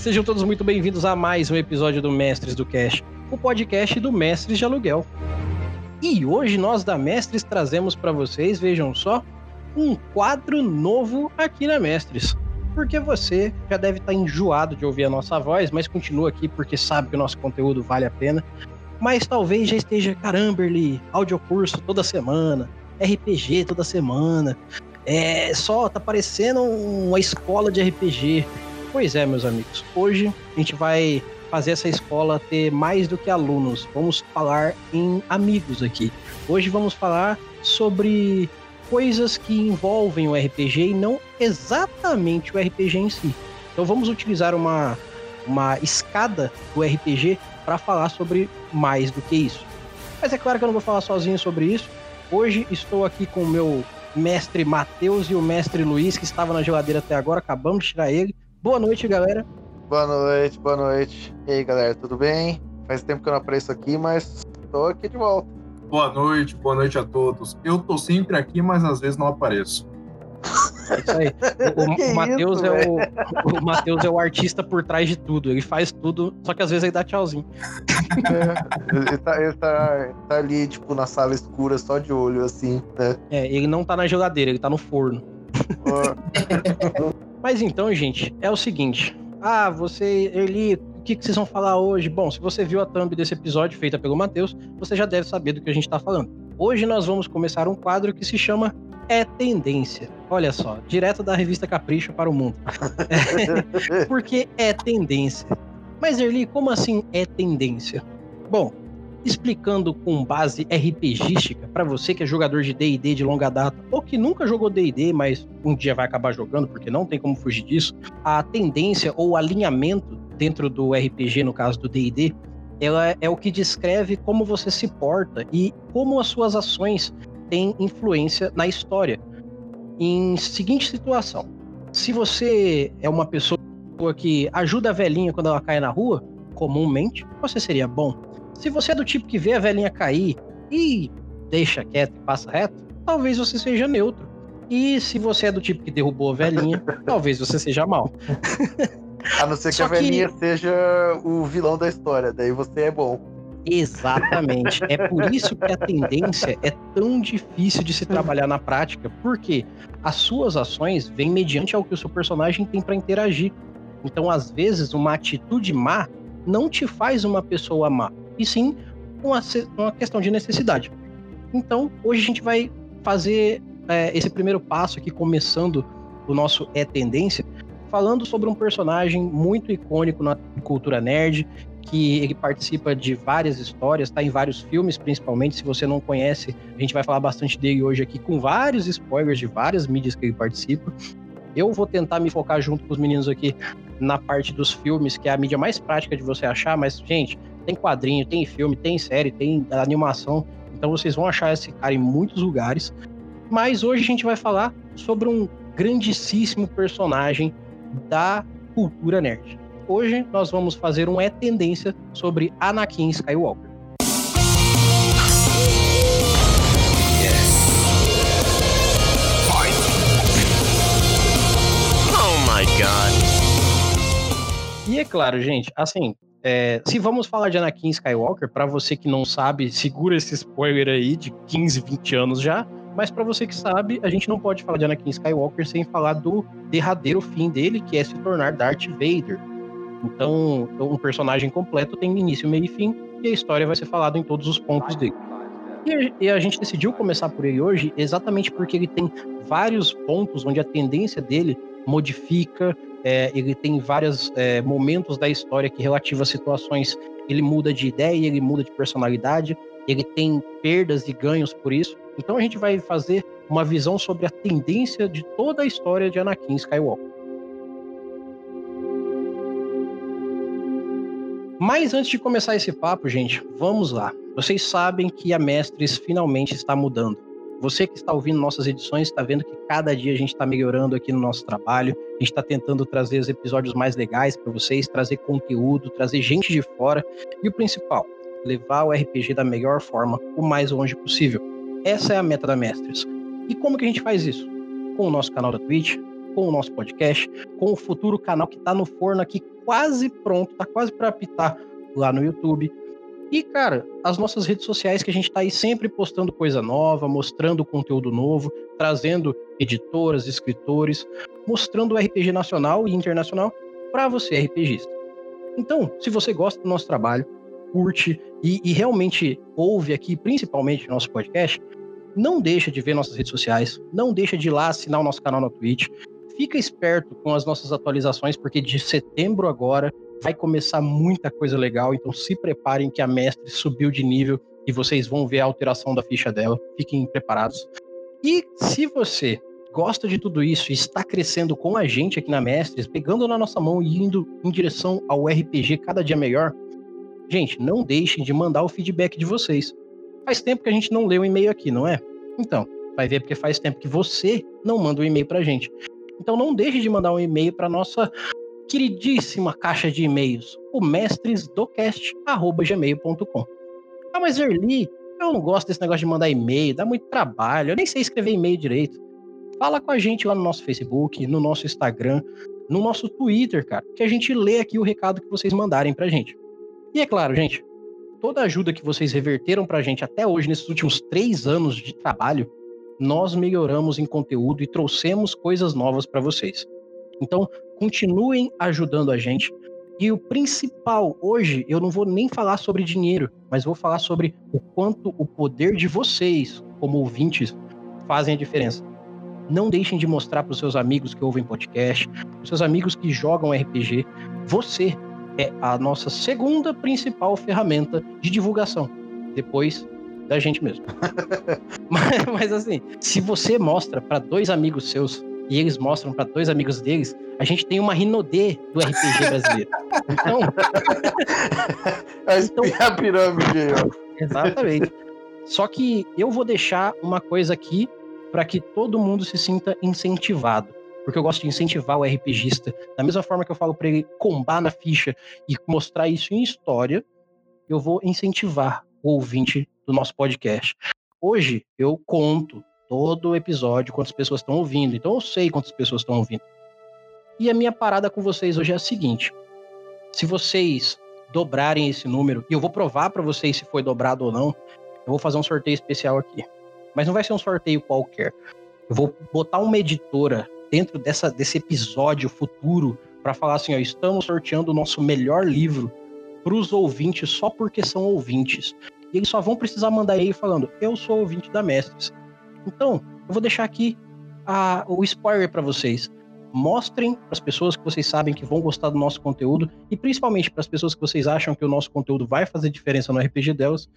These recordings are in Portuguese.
sejam todos muito bem-vindos a mais um episódio do Mestres do Cast, o podcast do Mestres de Aluguel. E hoje nós da Mestres trazemos para vocês, vejam só, um quadro novo aqui na Mestres. Porque você já deve estar tá enjoado de ouvir a nossa voz, mas continua aqui porque sabe que o nosso conteúdo vale a pena. Mas talvez já esteja, caramba, ele, audiocurso toda semana, RPG toda semana. É, só tá parecendo uma escola de RPG. Pois é, meus amigos. Hoje a gente vai fazer essa escola ter mais do que alunos. Vamos falar em amigos aqui. Hoje vamos falar sobre coisas que envolvem o RPG e não exatamente o RPG em si. Então vamos utilizar uma, uma escada do RPG para falar sobre mais do que isso. Mas é claro que eu não vou falar sozinho sobre isso. Hoje estou aqui com o meu mestre Matheus e o mestre Luiz, que estava na geladeira até agora, acabamos de tirar ele. Boa noite, galera. Boa noite, boa noite. E aí, galera, tudo bem? Faz tempo que eu não apareço aqui, mas tô aqui de volta. Boa noite, boa noite a todos. Eu tô sempre aqui, mas às vezes não apareço. É isso aí. O, o Matheus é o, o Matheus é o artista por trás de tudo. Ele faz tudo, só que às vezes ele dá tchauzinho. É, ele, tá, ele tá, tá, ali, tipo, na sala escura, só de olho, assim, né? É, ele não tá na geladeira, ele tá no forno. Mas então, gente, é o seguinte. Ah, você, Eli, o que, que vocês vão falar hoje? Bom, se você viu a thumb desse episódio feita pelo Matheus, você já deve saber do que a gente tá falando. Hoje nós vamos começar um quadro que se chama É Tendência. Olha só, direto da revista Capricho para o mundo. Porque é tendência. Mas, Erli, como assim é tendência? Bom, explicando com base RPGística para você que é jogador de D&D de longa data ou que nunca jogou D&D, mas um dia vai acabar jogando porque não tem como fugir disso, a tendência ou alinhamento dentro do RPG, no caso do D&D, ela é o que descreve como você se porta e como as suas ações têm influência na história. Em seguinte situação, se você é uma pessoa que ajuda a velhinha quando ela cai na rua, comumente, você seria bom se você é do tipo que vê a velhinha cair e deixa quieto e passa reto, talvez você seja neutro. E se você é do tipo que derrubou a velhinha, talvez você seja mal. A não ser que Só a velhinha que... seja o vilão da história, daí você é bom. Exatamente. É por isso que a tendência é tão difícil de se trabalhar na prática, porque as suas ações vêm mediante ao que o seu personagem tem para interagir. Então, às vezes, uma atitude má não te faz uma pessoa má e sim uma, uma questão de necessidade. Então, hoje a gente vai fazer é, esse primeiro passo aqui, começando o nosso É Tendência, falando sobre um personagem muito icônico na cultura nerd, que ele participa de várias histórias, está em vários filmes, principalmente. Se você não conhece, a gente vai falar bastante dele hoje aqui, com vários spoilers de várias mídias que ele participa. Eu vou tentar me focar junto com os meninos aqui na parte dos filmes, que é a mídia mais prática de você achar, mas, gente, tem quadrinho, tem filme, tem série, tem animação. Então vocês vão achar esse cara em muitos lugares. Mas hoje a gente vai falar sobre um grandíssimo personagem da cultura nerd. Hoje nós vamos fazer um É Tendência sobre Anakin Skywalker. Oh e é claro, gente, assim, é, se vamos falar de Anakin Skywalker, para você que não sabe, segura esse spoiler aí de 15, 20 anos já. Mas para você que sabe, a gente não pode falar de Anakin Skywalker sem falar do derradeiro fim dele, que é se tornar Darth Vader. Então, um personagem completo tem início, meio e fim, e a história vai ser falada em todos os pontos dele. E a gente decidiu começar por ele hoje exatamente porque ele tem vários pontos onde a tendência dele modifica, é, ele tem vários é, momentos da história que, relativa a situações, ele muda de ideia, ele muda de personalidade, ele tem perdas e ganhos por isso. Então a gente vai fazer uma visão sobre a tendência de toda a história de Anakin Skywalker. Mas antes de começar esse papo, gente, vamos lá. Vocês sabem que a Mestres finalmente está mudando. Você que está ouvindo nossas edições está vendo que cada dia a gente está melhorando aqui no nosso trabalho. A gente está tentando trazer os episódios mais legais para vocês, trazer conteúdo, trazer gente de fora e o principal, levar o RPG da melhor forma, o mais longe possível. Essa é a meta da Mestres. E como que a gente faz isso? Com o nosso canal da Twitch, com o nosso podcast, com o futuro canal que está no forno aqui, quase pronto, tá quase para apitar lá no YouTube. E, cara, as nossas redes sociais que a gente está aí sempre postando coisa nova, mostrando conteúdo novo, trazendo editoras, escritores, mostrando o RPG nacional e internacional para você, RPGista. Então, se você gosta do nosso trabalho, curte e, e realmente ouve aqui, principalmente nosso podcast, não deixa de ver nossas redes sociais, não deixa de ir lá assinar o nosso canal na Twitch. Fica esperto com as nossas atualizações, porque de setembro agora vai começar muita coisa legal, então se preparem que a mestre subiu de nível e vocês vão ver a alteração da ficha dela. Fiquem preparados. E se você gosta de tudo isso e está crescendo com a gente aqui na Mestres, pegando na nossa mão e indo em direção ao RPG cada dia melhor, gente, não deixem de mandar o feedback de vocês. Faz tempo que a gente não lê o um e-mail aqui, não é? Então, vai ver porque faz tempo que você não manda um e-mail pra gente. Então não deixe de mandar um e-mail para nossa queridíssima caixa de e-mails, o mestresdocast@gmail.com. Ah, mas Erli, eu não gosto desse negócio de mandar e-mail, dá muito trabalho, eu nem sei escrever e-mail direito. Fala com a gente lá no nosso Facebook, no nosso Instagram, no nosso Twitter, cara, que a gente lê aqui o recado que vocês mandarem pra gente. E é claro, gente, toda ajuda que vocês reverteram pra gente até hoje, nesses últimos três anos de trabalho, nós melhoramos em conteúdo e trouxemos coisas novas para vocês. Então, continuem ajudando a gente. E o principal, hoje, eu não vou nem falar sobre dinheiro, mas vou falar sobre o quanto o poder de vocês, como ouvintes, fazem a diferença. Não deixem de mostrar para os seus amigos que ouvem podcast, para os seus amigos que jogam RPG. Você é a nossa segunda principal ferramenta de divulgação, depois da gente mesmo. mas, mas, assim, se você mostra para dois amigos seus e eles mostram para dois amigos deles, a gente tem uma Rinodê do RPG brasileiro. Então. então a pirâmide aí, ó. Exatamente. Só que eu vou deixar uma coisa aqui para que todo mundo se sinta incentivado porque eu gosto de incentivar o RPGista. Da mesma forma que eu falo para ele combar na ficha e mostrar isso em história, eu vou incentivar o ouvinte do nosso podcast. Hoje eu conto todo episódio quantas pessoas estão ouvindo, então eu sei quantas pessoas estão ouvindo. E a minha parada com vocês hoje é a seguinte: se vocês dobrarem esse número, e eu vou provar para vocês se foi dobrado ou não, eu vou fazer um sorteio especial aqui. Mas não vai ser um sorteio qualquer. Eu vou botar uma editora dentro dessa, desse episódio futuro para falar assim: ó, estamos sorteando o nosso melhor livro para os ouvintes só porque são ouvintes. E eles só vão precisar mandar aí falando: eu sou ouvinte da Mestres. Então, eu vou deixar aqui a, o spoiler para vocês. Mostrem para as pessoas que vocês sabem que vão gostar do nosso conteúdo e principalmente para as pessoas que vocês acham que o nosso conteúdo vai fazer diferença no RPG delas.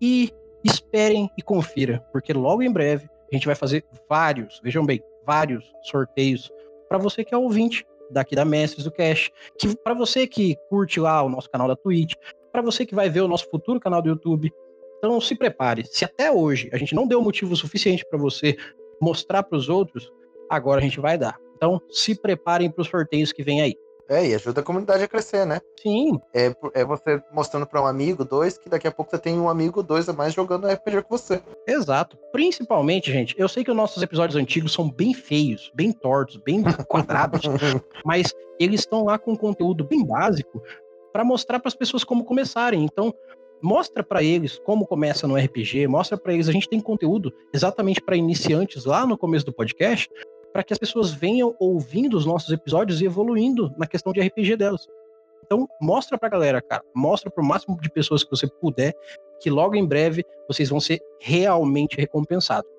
E esperem e confira, porque logo em breve a gente vai fazer vários, vejam bem, vários sorteios para você que é ouvinte daqui da Mestres do Cash, que para você que curte lá o nosso canal da Twitch, para você que vai ver o nosso futuro canal do YouTube. Então se prepare. Se até hoje a gente não deu motivo suficiente para você mostrar para os outros, agora a gente vai dar. Então se preparem para os sorteios que vem aí. É, e ajuda a comunidade a crescer, né? Sim. É, é você mostrando para um amigo, dois, que daqui a pouco você tem um amigo, dois a mais jogando RPG com você. Exato. Principalmente, gente, eu sei que os nossos episódios antigos são bem feios, bem tortos, bem quadrados, mas eles estão lá com conteúdo bem básico para mostrar para as pessoas como começarem. Então, mostra para eles como começa no RPG, mostra para eles a gente tem conteúdo exatamente para iniciantes lá no começo do podcast, para que as pessoas venham ouvindo os nossos episódios e evoluindo na questão de RPG delas. Então, mostra pra galera, cara. Mostra pro máximo de pessoas que você puder, que logo em breve vocês vão ser realmente recompensados.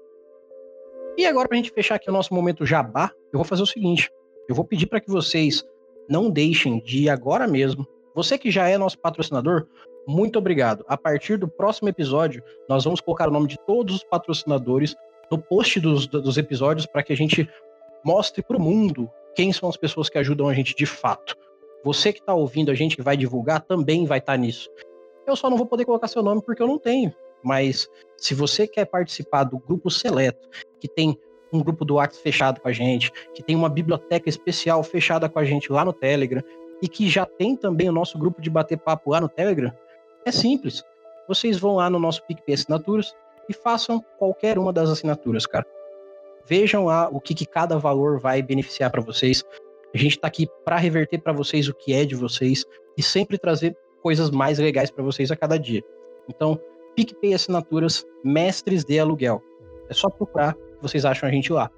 E agora, pra gente fechar aqui o nosso momento jabá, eu vou fazer o seguinte: eu vou pedir para que vocês não deixem de agora mesmo. Você que já é nosso patrocinador, muito obrigado. A partir do próximo episódio, nós vamos colocar o nome de todos os patrocinadores no post dos, dos episódios para que a gente mostre para o mundo quem são as pessoas que ajudam a gente de fato. Você que está ouvindo a gente, que vai divulgar, também vai estar tá nisso. Eu só não vou poder colocar seu nome porque eu não tenho. Mas se você quer participar do grupo seleto, que tem um grupo do WhatsApp fechado com a gente, que tem uma biblioteca especial fechada com a gente lá no Telegram, e que já tem também o nosso grupo de bater papo lá no Telegram, é simples. Vocês vão lá no nosso PicPay Assinaturas, e façam qualquer uma das assinaturas, cara. vejam lá o que, que cada valor vai beneficiar para vocês. A gente está aqui para reverter para vocês o que é de vocês e sempre trazer coisas mais legais para vocês a cada dia. Então, PicPay Assinaturas Mestres de Aluguel. É só procurar que vocês acham a gente lá.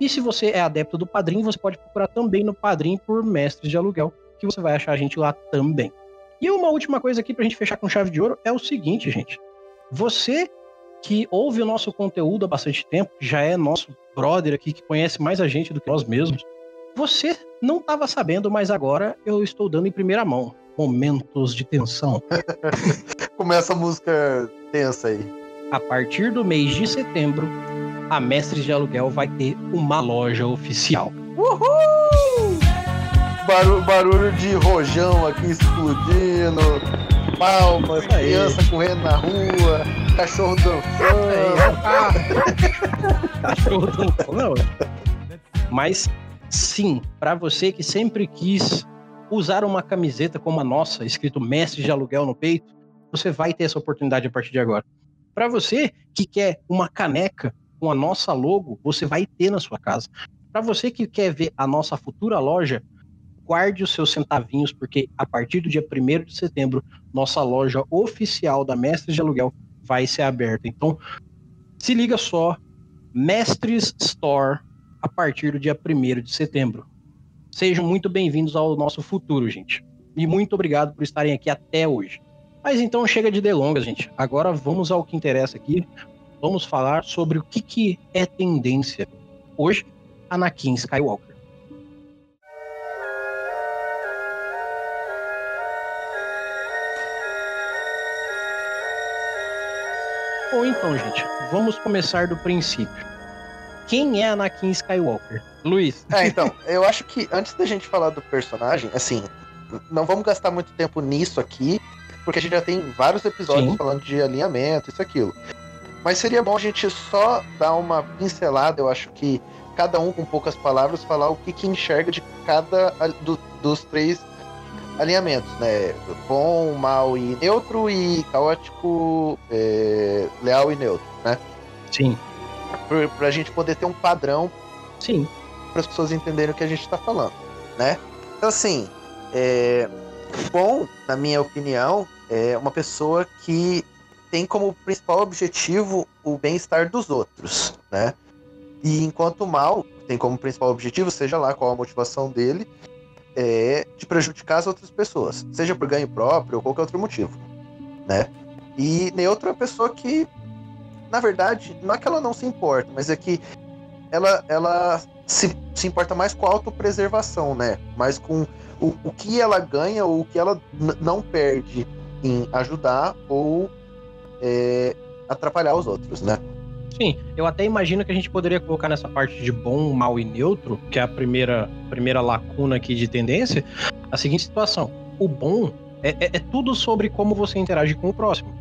E se você é adepto do Padrim, você pode procurar também no Padrim por Mestres de Aluguel, que você vai achar a gente lá também. E uma última coisa aqui pra gente fechar com chave de ouro é o seguinte, gente. Você que ouve o nosso conteúdo há bastante tempo, já é nosso brother aqui que conhece mais a gente do que nós mesmos. Você não estava sabendo, mas agora eu estou dando em primeira mão. Momentos de tensão. Começa a música tensa aí. A partir do mês de setembro, a Mestres de Aluguel vai ter uma loja oficial. Uhul! Barulho, barulho de rojão aqui explodindo, palmas, criança correndo na rua, cachorro dançando. cachorro dançando. Mas sim, para você que sempre quis usar uma camiseta como a nossa, escrito Mestre de Aluguel no peito, você vai ter essa oportunidade a partir de agora. Para você que quer uma caneca com a nossa logo, você vai ter na sua casa. Para você que quer ver a nossa futura loja, guarde os seus centavinhos, porque a partir do dia 1 de setembro, nossa loja oficial da Mestres de Aluguel vai ser aberta. Então, se liga só, Mestres Store a partir do dia 1 de setembro. Sejam muito bem-vindos ao nosso futuro, gente. E muito obrigado por estarem aqui até hoje. Mas então chega de delongas, gente. Agora vamos ao que interessa aqui. Vamos falar sobre o que, que é tendência. Hoje, Anakin Skywalker. Bom, então, gente, vamos começar do princípio quem é Anakin Skywalker? Luiz. É, então, eu acho que antes da gente falar do personagem, assim, não vamos gastar muito tempo nisso aqui, porque a gente já tem vários episódios Sim. falando de alinhamento, isso aquilo. Mas seria bom a gente só dar uma pincelada, eu acho que cada um com poucas palavras falar o que, que enxerga de cada do, dos três alinhamentos, né? Bom, mal e neutro e caótico, é, leal e neutro, né? Sim para a gente poder ter um padrão. Sim. Para as pessoas entenderem o que a gente está falando, né? Então, assim, é, bom, na minha opinião, é uma pessoa que tem como principal objetivo o bem-estar dos outros, né? E enquanto o mal tem como principal objetivo, seja lá qual a motivação dele, é de prejudicar as outras pessoas, seja por ganho próprio ou qualquer outro motivo, né? E neutro é pessoa que na verdade, não é que ela não se importa, mas é que ela, ela se, se importa mais com a autopreservação, né? Mais com o, o que ela ganha ou o que ela não perde em ajudar ou é, atrapalhar os outros, né? Sim, eu até imagino que a gente poderia colocar nessa parte de bom, mal e neutro, que é a primeira, primeira lacuna aqui de tendência, a seguinte situação. O bom é, é, é tudo sobre como você interage com o próximo.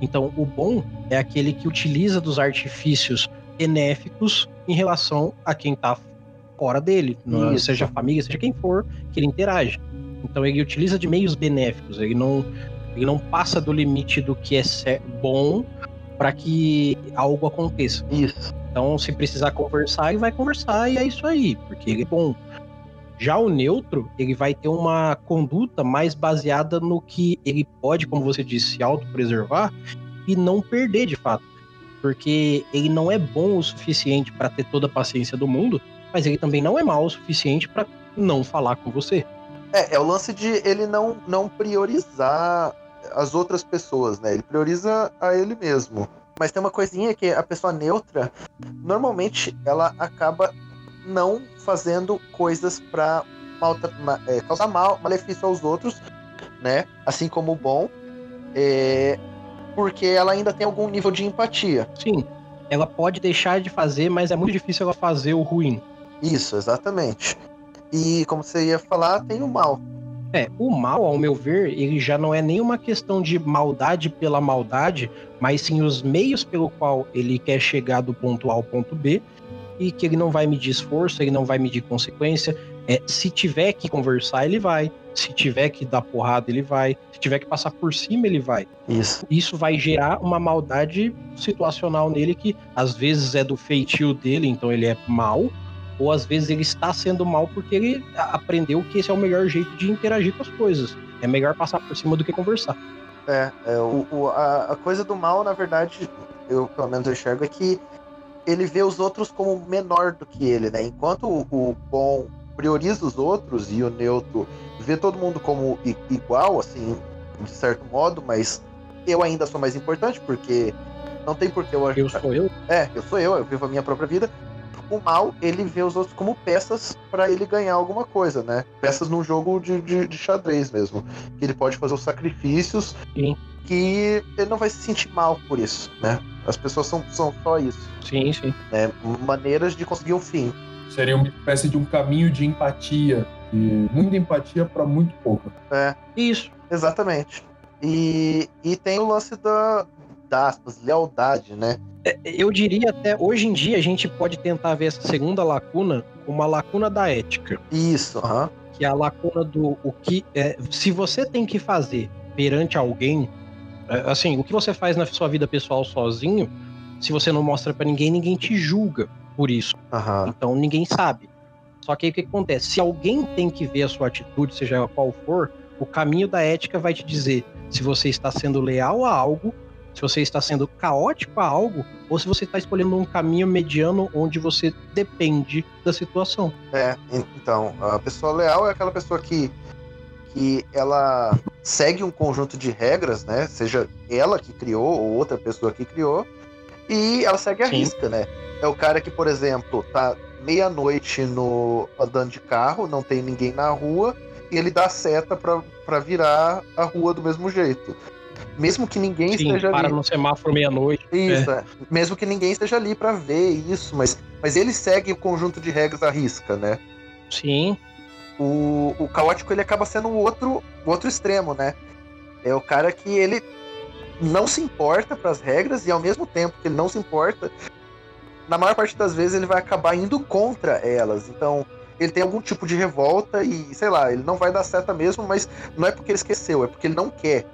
Então, o bom é aquele que utiliza dos artifícios benéficos em relação a quem está fora dele, seja a família, seja quem for, que ele interage. Então, ele utiliza de meios benéficos, ele não, ele não passa do limite do que é bom para que algo aconteça. Isso. Então, se precisar conversar, ele vai conversar e é isso aí, porque ele é bom. Já o neutro, ele vai ter uma conduta mais baseada no que ele pode, como você disse, se autopreservar e não perder de fato. Porque ele não é bom o suficiente para ter toda a paciência do mundo, mas ele também não é mal o suficiente para não falar com você. É, é o lance de ele não, não priorizar as outras pessoas, né? Ele prioriza a ele mesmo. Mas tem uma coisinha que a pessoa neutra, normalmente ela acaba não fazendo coisas para é, causar mal, malefício aos outros, né? Assim como o bom, é, porque ela ainda tem algum nível de empatia. Sim, ela pode deixar de fazer, mas é muito difícil ela fazer o ruim. Isso, exatamente. E como você ia falar, tem o mal. É, o mal, ao meu ver, ele já não é nenhuma questão de maldade pela maldade, mas sim os meios pelo qual ele quer chegar do ponto A ao ponto B e que ele não vai medir esforço, ele não vai medir consequência, É, se tiver que conversar, ele vai. Se tiver que dar porrada, ele vai. Se tiver que passar por cima, ele vai. Isso. Isso vai gerar uma maldade situacional nele que às vezes é do feitio dele, então ele é mal, ou às vezes ele está sendo mal porque ele aprendeu que esse é o melhor jeito de interagir com as coisas. É melhor passar por cima do que conversar. É, é o, o- a, a coisa do mal, na verdade, eu pelo menos eu enxergo, é que ele vê os outros como menor do que ele, né? Enquanto o, o bom prioriza os outros e o neutro vê todo mundo como igual, assim, de certo modo, mas eu ainda sou mais importante, porque não tem por que eu Eu sou eu. É, eu sou eu, eu vivo a minha própria vida. O mal, ele vê os outros como peças pra ele ganhar alguma coisa, né? Peças num jogo de, de, de xadrez mesmo. Que ele pode fazer os sacrifícios Sim. que ele não vai se sentir mal por isso, né? As pessoas são, são só isso, Sim, sim. né? Maneiras de conseguir um fim. Seria uma espécie de um caminho de empatia. De muita empatia para muito pouca. É, Isso. exatamente. E, e tem o lance da aspas, lealdade, né? Eu diria até hoje em dia a gente pode tentar ver essa segunda lacuna como uma lacuna da ética. Isso, aham. que é a lacuna do o que é, se você tem que fazer perante alguém, é, assim, o que você faz na sua vida pessoal sozinho, se você não mostra pra ninguém, ninguém te julga por isso. Aham. Então ninguém sabe. Só que aí o que acontece? Se alguém tem que ver a sua atitude, seja qual for, o caminho da ética vai te dizer se você está sendo leal a algo, se você está sendo caótico a algo, ou se você está escolhendo um caminho mediano onde você depende da situação. É, en- então, a pessoa leal é aquela pessoa que, que ela segue um conjunto de regras, né? Seja ela que criou ou outra pessoa que criou, e ela segue a Sim. risca, né? É o cara que, por exemplo, tá meia-noite no andando de carro, não tem ninguém na rua, e ele dá seta pra virar a rua do mesmo jeito. Mesmo que ninguém Sim, esteja para ali. no semáforo meia-noite. Isso, é. mesmo que ninguém esteja ali pra ver isso, mas, mas ele segue o conjunto de regras à risca, né? Sim, o, o caótico ele acaba sendo o outro, o outro extremo, né? É o cara que ele não se importa para as regras e ao mesmo tempo que ele não se importa, na maior parte das vezes ele vai acabar indo contra elas. Então, ele tem algum tipo de revolta e, sei lá, ele não vai dar seta mesmo, mas não é porque ele esqueceu, é porque ele não quer.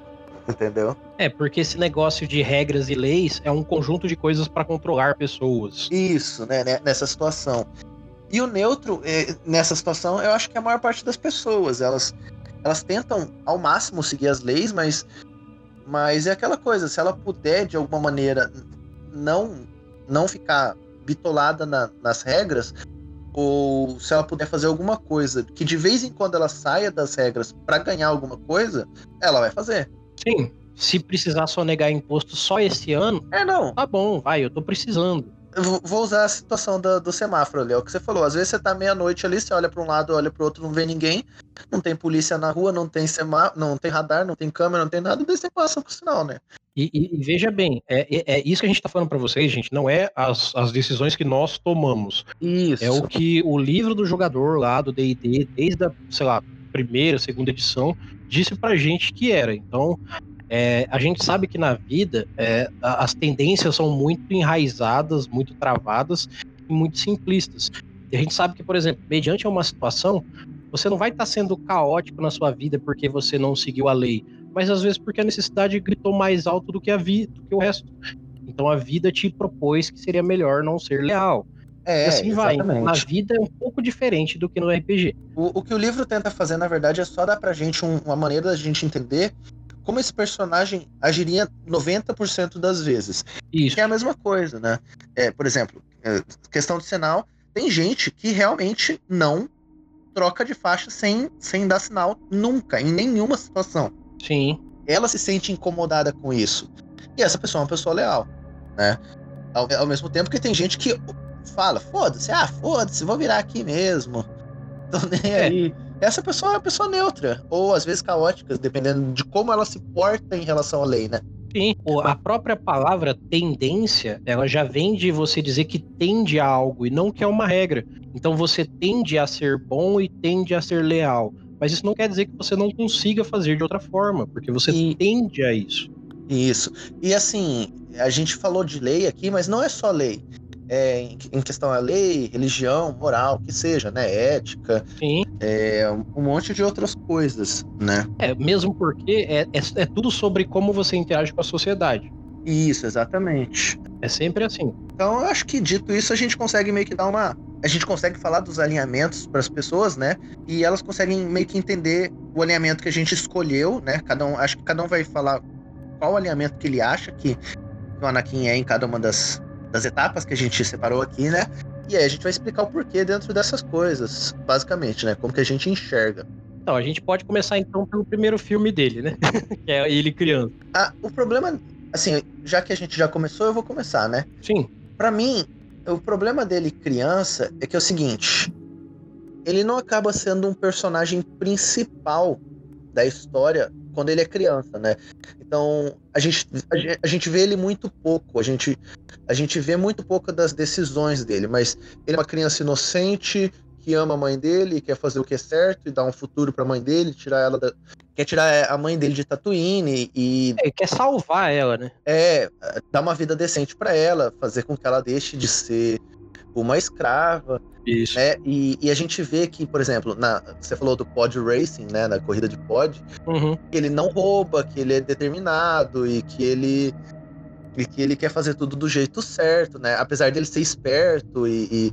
Entendeu? É, porque esse negócio de regras e leis é um conjunto de coisas para controlar pessoas. Isso, né, né, nessa situação. E o neutro, eh, nessa situação, eu acho que a maior parte das pessoas, elas, elas tentam ao máximo seguir as leis, mas, mas é aquela coisa, se ela puder, de alguma maneira, não, não ficar bitolada na- nas regras, ou se ela puder fazer alguma coisa que de vez em quando ela saia das regras para ganhar alguma coisa, ela vai fazer. Sim, se precisar sonegar imposto só esse ano, É, não, tá bom, vai, eu tô precisando. Eu vou- usar a situação da- do semáforo ali, é o que você falou. Às vezes você tá meia-noite ali, você olha pra um lado, olha pro outro, não vê ninguém, não tem polícia na rua, não tem semáforo, não tem radar, não tem câmera, não tem nada, daí você passa por sinal, né? E, e- e veja bem, é, é- é isso que a gente tá falando pra vocês, gente, não é as, as decisões que nós tomamos. Isso. É o que o livro do jogador lá do D&D, desde a, sei lá, primeira, segunda edição, disse pra gente que era. Então, é, a gente sabe que na vida é, as tendências são muito enraizadas, muito travadas e muito simplistas. E a gente sabe que, por exemplo, mediante uma situação, você não vai estar sendo caótico na sua vida porque você não seguiu a lei, mas às vezes porque a necessidade gritou mais alto do que a vida, do que o resto. Então a vida te propôs que seria melhor não ser leal. É, E assim vai. exatamente. Na vida é um pouco diferente do que no RPG. O, o que o livro tenta fazer, na verdade, é só dar pra gente um- uma maneira da gente entender como esse personagem agiria 90% das vezes. Isso. Que é a mesma coisa, né? É, por exemplo, é, questão de sinal, tem gente que realmente não troca de faixa sem, sem dar sinal nunca, em nenhuma situação. Sim. Ela se sente incomodada com isso. E essa pessoa é uma pessoa leal, né? Ao, ao mesmo tempo que tem gente que fala, foda-se, ah, foda-se, vou virar aqui mesmo. Tô nem É. aí. Essa pessoa é uma pessoa neutra, ou às vezes caótica, dependendo de como ela se porta em relação à lei, né? Sim. A própria palavra tendência, ela já vem de você dizer que tende a algo e não que é uma regra. Então você tende a ser bom e tende a ser leal. Mas isso não quer dizer que você não consiga fazer de outra forma, porque você E- tende a isso. Isso. E assim, a gente falou de lei aqui, mas não é só lei. É, em, em questão a lei, religião, moral, que seja, né? Ética, é, um monte de outras coisas, né? É, mesmo porque é, é, é tudo sobre como você interage com a sociedade. Isso, exatamente. É sempre assim. Então, eu acho que dito isso, a gente consegue meio que dar uma. A gente consegue falar dos alinhamentos para as pessoas, né? E elas conseguem meio que entender o alinhamento que a gente escolheu, né? Cada um, acho que cada um vai falar qual alinhamento que ele acha que o Anakin é em cada uma das, das etapas que a gente separou aqui, né? E aí a gente vai explicar o porquê dentro dessas coisas, basicamente, né? Como que a gente enxerga. Então, a gente pode começar então pelo primeiro filme dele, né? que é ele criança. Ah, o problema, assim, já que a gente já começou, eu vou começar, né? Sim. Pra mim, o problema dele criança é que é o seguinte: ele não acaba sendo um personagem principal da história quando ele é criança, né? Então, a gente, a, gen- a gente vê ele muito pouco, a gente, a gente vê muito pouco das decisões dele, mas ele é uma criança inocente que ama a mãe dele, quer fazer o que é certo e dar um futuro pra mãe dele, tirar ela da, quer tirar a mãe dele de Tatooine e É, quer salvar ela, né? é dar uma vida decente pra ela, fazer com que ela deixe de ser uma escrava, Isso. né? E, e a gente vê que, por exemplo, na, você falou do pod racing, né? Na corrida de pod, Uhum. que ele não rouba, que ele é determinado e que ele e que ele quer fazer tudo do jeito certo, né? Apesar dele ser esperto e, e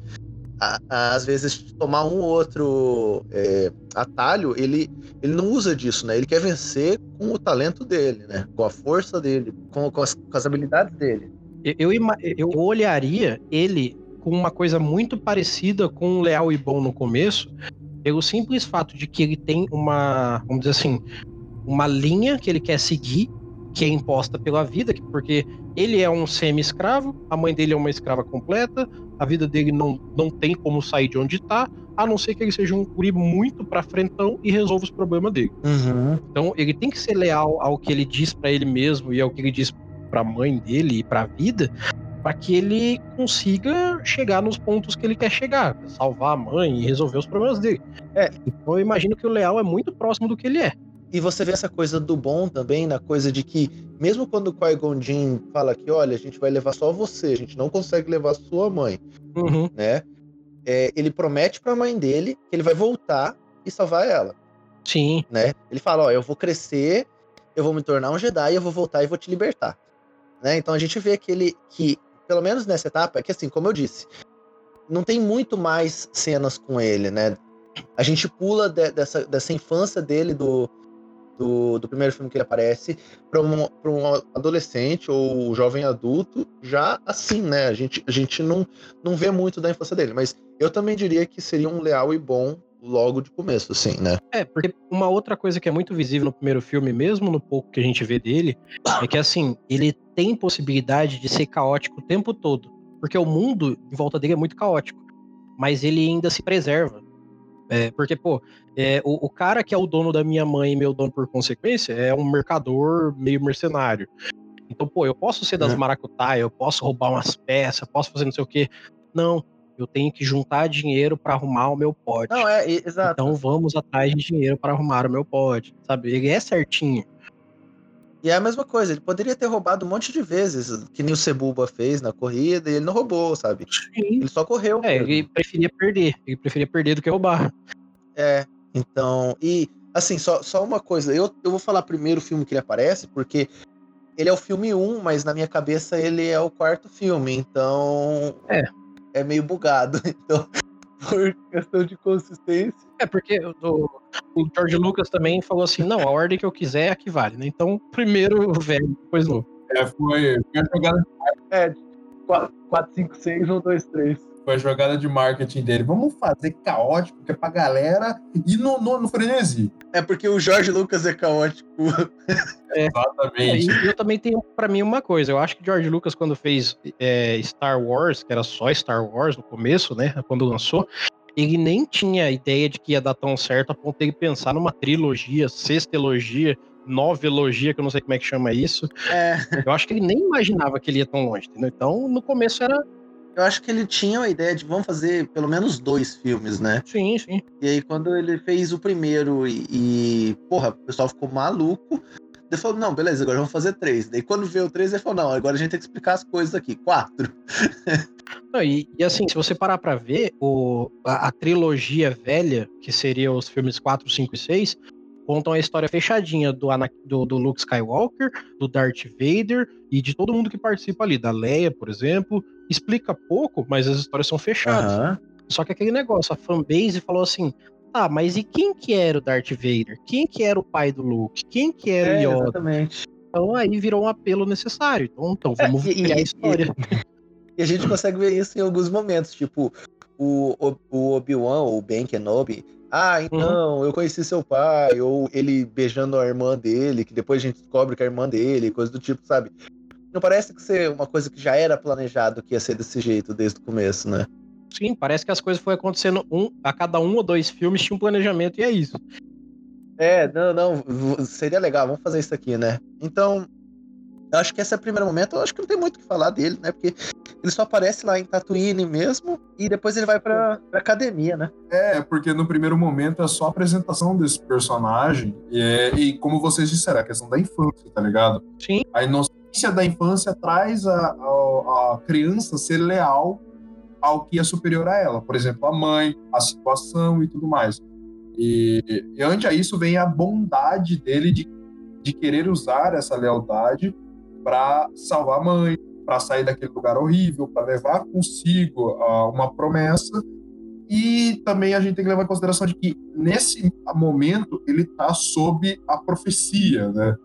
a- a- às vezes tomar um ou outro é, atalho, ele, ele não usa disso, né? Ele quer vencer com o talento dele, né? Com a força dele, com, com, as, com as habilidades dele. Eu, eu, eu olharia ele com uma coisa muito parecida com o Leal e Bom no começo, pelo simples fato de que ele tem uma, vamos dizer assim, uma linha que ele quer seguir, que é imposta pela vida, que- porque ele é um semi-escravo, a mãe dele é uma escrava completa, a vida dele não, não tem como sair de onde tá, a não ser que ele seja um guri muito pra frentão e resolva os problemas dele. Então ele tem que ser leal ao que ele diz pra ele mesmo e ao que ele diz pra mãe dele e pra vida, para que ele consiga chegar nos pontos que ele quer chegar, salvar a mãe e resolver os problemas dele. É. Então eu imagino que o leal é muito próximo do que ele é. E você vê essa coisa do bom também, na coisa de que, mesmo quando o Qui-Gon Jinn fala que, olha, a gente vai levar só você, a gente não consegue levar sua mãe, Uhum. né? É, ele promete pra mãe dele que ele vai voltar e salvar ela, Sim. né? Ele fala, ó, eu vou crescer, eu vou me tornar um Jedi, eu vou voltar e vou te libertar, né? Então a gente vê que ele, que, pelo menos nessa etapa, é que assim, como eu disse, não tem muito mais cenas com ele, né? A gente pula de- dessa, dessa infância dele do, do, do primeiro filme que ele aparece para um, um adolescente ou jovem adulto já assim, né? A gente, a gente não, não vê muito da infância dele, mas eu também diria que seria um leal e bom logo de começo, assim, né? É, porque uma outra coisa que é muito visível no primeiro filme, mesmo no pouco que a gente vê dele, é que assim, ele tem possibilidade de ser caótico o tempo todo. Porque o mundo em volta dele é muito caótico. Mas ele ainda se preserva. É, porque, pô, é, o, o cara que é o dono da minha mãe e meu dono por consequência é um mercador meio mercenário. Então, pô, eu posso ser das maracutaia, eu posso roubar umas peças, eu posso fazer não sei o quê. Não, eu tenho que juntar dinheiro pra arrumar o meu pote. Não, é, exato. Então vamos atrás de dinheiro para arrumar o meu pod, sabe? Ele é certinho. E é a mesma coisa, ele poderia ter roubado um monte de vezes, que nem o Cebuba fez na corrida, e ele não roubou, sabe? Sim. Ele só correu. É, mesmo. ele preferia perder. Ele preferia perder do que roubar. É, então, e assim, só, só uma coisa, eu, eu vou falar primeiro o filme que ele aparece, porque ele é o filme 1, mas na minha cabeça ele é o quarto filme, então É. é meio bugado. Então, por questão de consistência. É, porque o, o George Lucas também falou assim: não, a ordem que eu quiser é a que vale, né? Então, primeiro o velho, depois o novo. É, foi, foi, a jogada, É, 4, 5, 6, 1, 2, 3. Foi a jogada de marketing dele. Vamos fazer caótico, que é pra galera ir no, no, no frenesi. É porque o Jorge Lucas é caótico. É, Exatamente. e eu também tenho pra mim uma coisa. Eu acho que George Lucas, quando fez é, Star Wars, que era só Star Wars no começo, né? Quando lançou, ele nem tinha ideia de que ia dar tão certo a ponto de ele pensar numa trilogia, sextelogia, novelogia, que eu não sei como é que chama isso. É, Eu acho que ele nem imaginava que ele ia tão longe, entendeu? Então, no começo era. Eu acho que ele tinha a ideia de vamos fazer pelo menos dois filmes, né? Sim, sim. E aí, quando ele fez o primeiro e, e, porra, o pessoal ficou maluco, ele falou, não, beleza, agora vamos fazer três. Daí quando veio o três, ele falou, não, agora a gente tem que explicar as coisas aqui. Quatro. Não, e, e, assim, se você parar pra ver, o, a, a, trilogia velha, que seria os filmes 4, 5 e 6, contam a história fechadinha do, do, do, Luke Skywalker, do Darth Vader e de todo mundo que participa ali, da Leia, por exemplo. Explica pouco, mas as histórias são fechadas. Uhum. Só que aquele negócio, a fanbase falou assim: ah, mas e quem que era o Darth Vader? Quem que era o pai do Luke? Quem que era é, o Yoda? Exatamente. Então aí virou um apelo necessário. Então, então vamos é, criar a história. E, e, a gente consegue ver isso em alguns momentos, tipo, o, o, o Obi-Wan, ou o Ben Kenobi, ah, então, uhum. eu conheci seu pai, ou ele beijando a irmã dele, que depois a gente descobre que é a irmã dele, coisa do tipo, sabe? Não parece que ser uma coisa que já era planejado que ia ser desse jeito desde o começo, né? Sim, parece que as coisas foram acontecendo um, a cada um ou dois filmes tinha um planejamento e é isso. É, não, não, seria legal, vamos fazer isso aqui, né? Então, eu acho que esse é o primeiro momento, eu acho que não tem muito o que falar dele, né? Porque ele só aparece lá em Tatooine mesmo e depois ele vai pra, pra academia, né? É, porque no primeiro momento é só a apresentação desse personagem e, é, e como vocês disseram, a questão da infância, tá ligado? Sim. A inocência da infância traz a, a, a criança ser leal ao que é superior a ela. Por exemplo, a mãe, a situação e tudo mais. E, e ante a isso vem a bondade dele de, de querer usar essa lealdade para salvar a mãe, para sair daquele lugar horrível, para levar consigo uh, uma promessa. E também a gente tem que levar em consideração de que nesse momento ele está sob a profecia, né?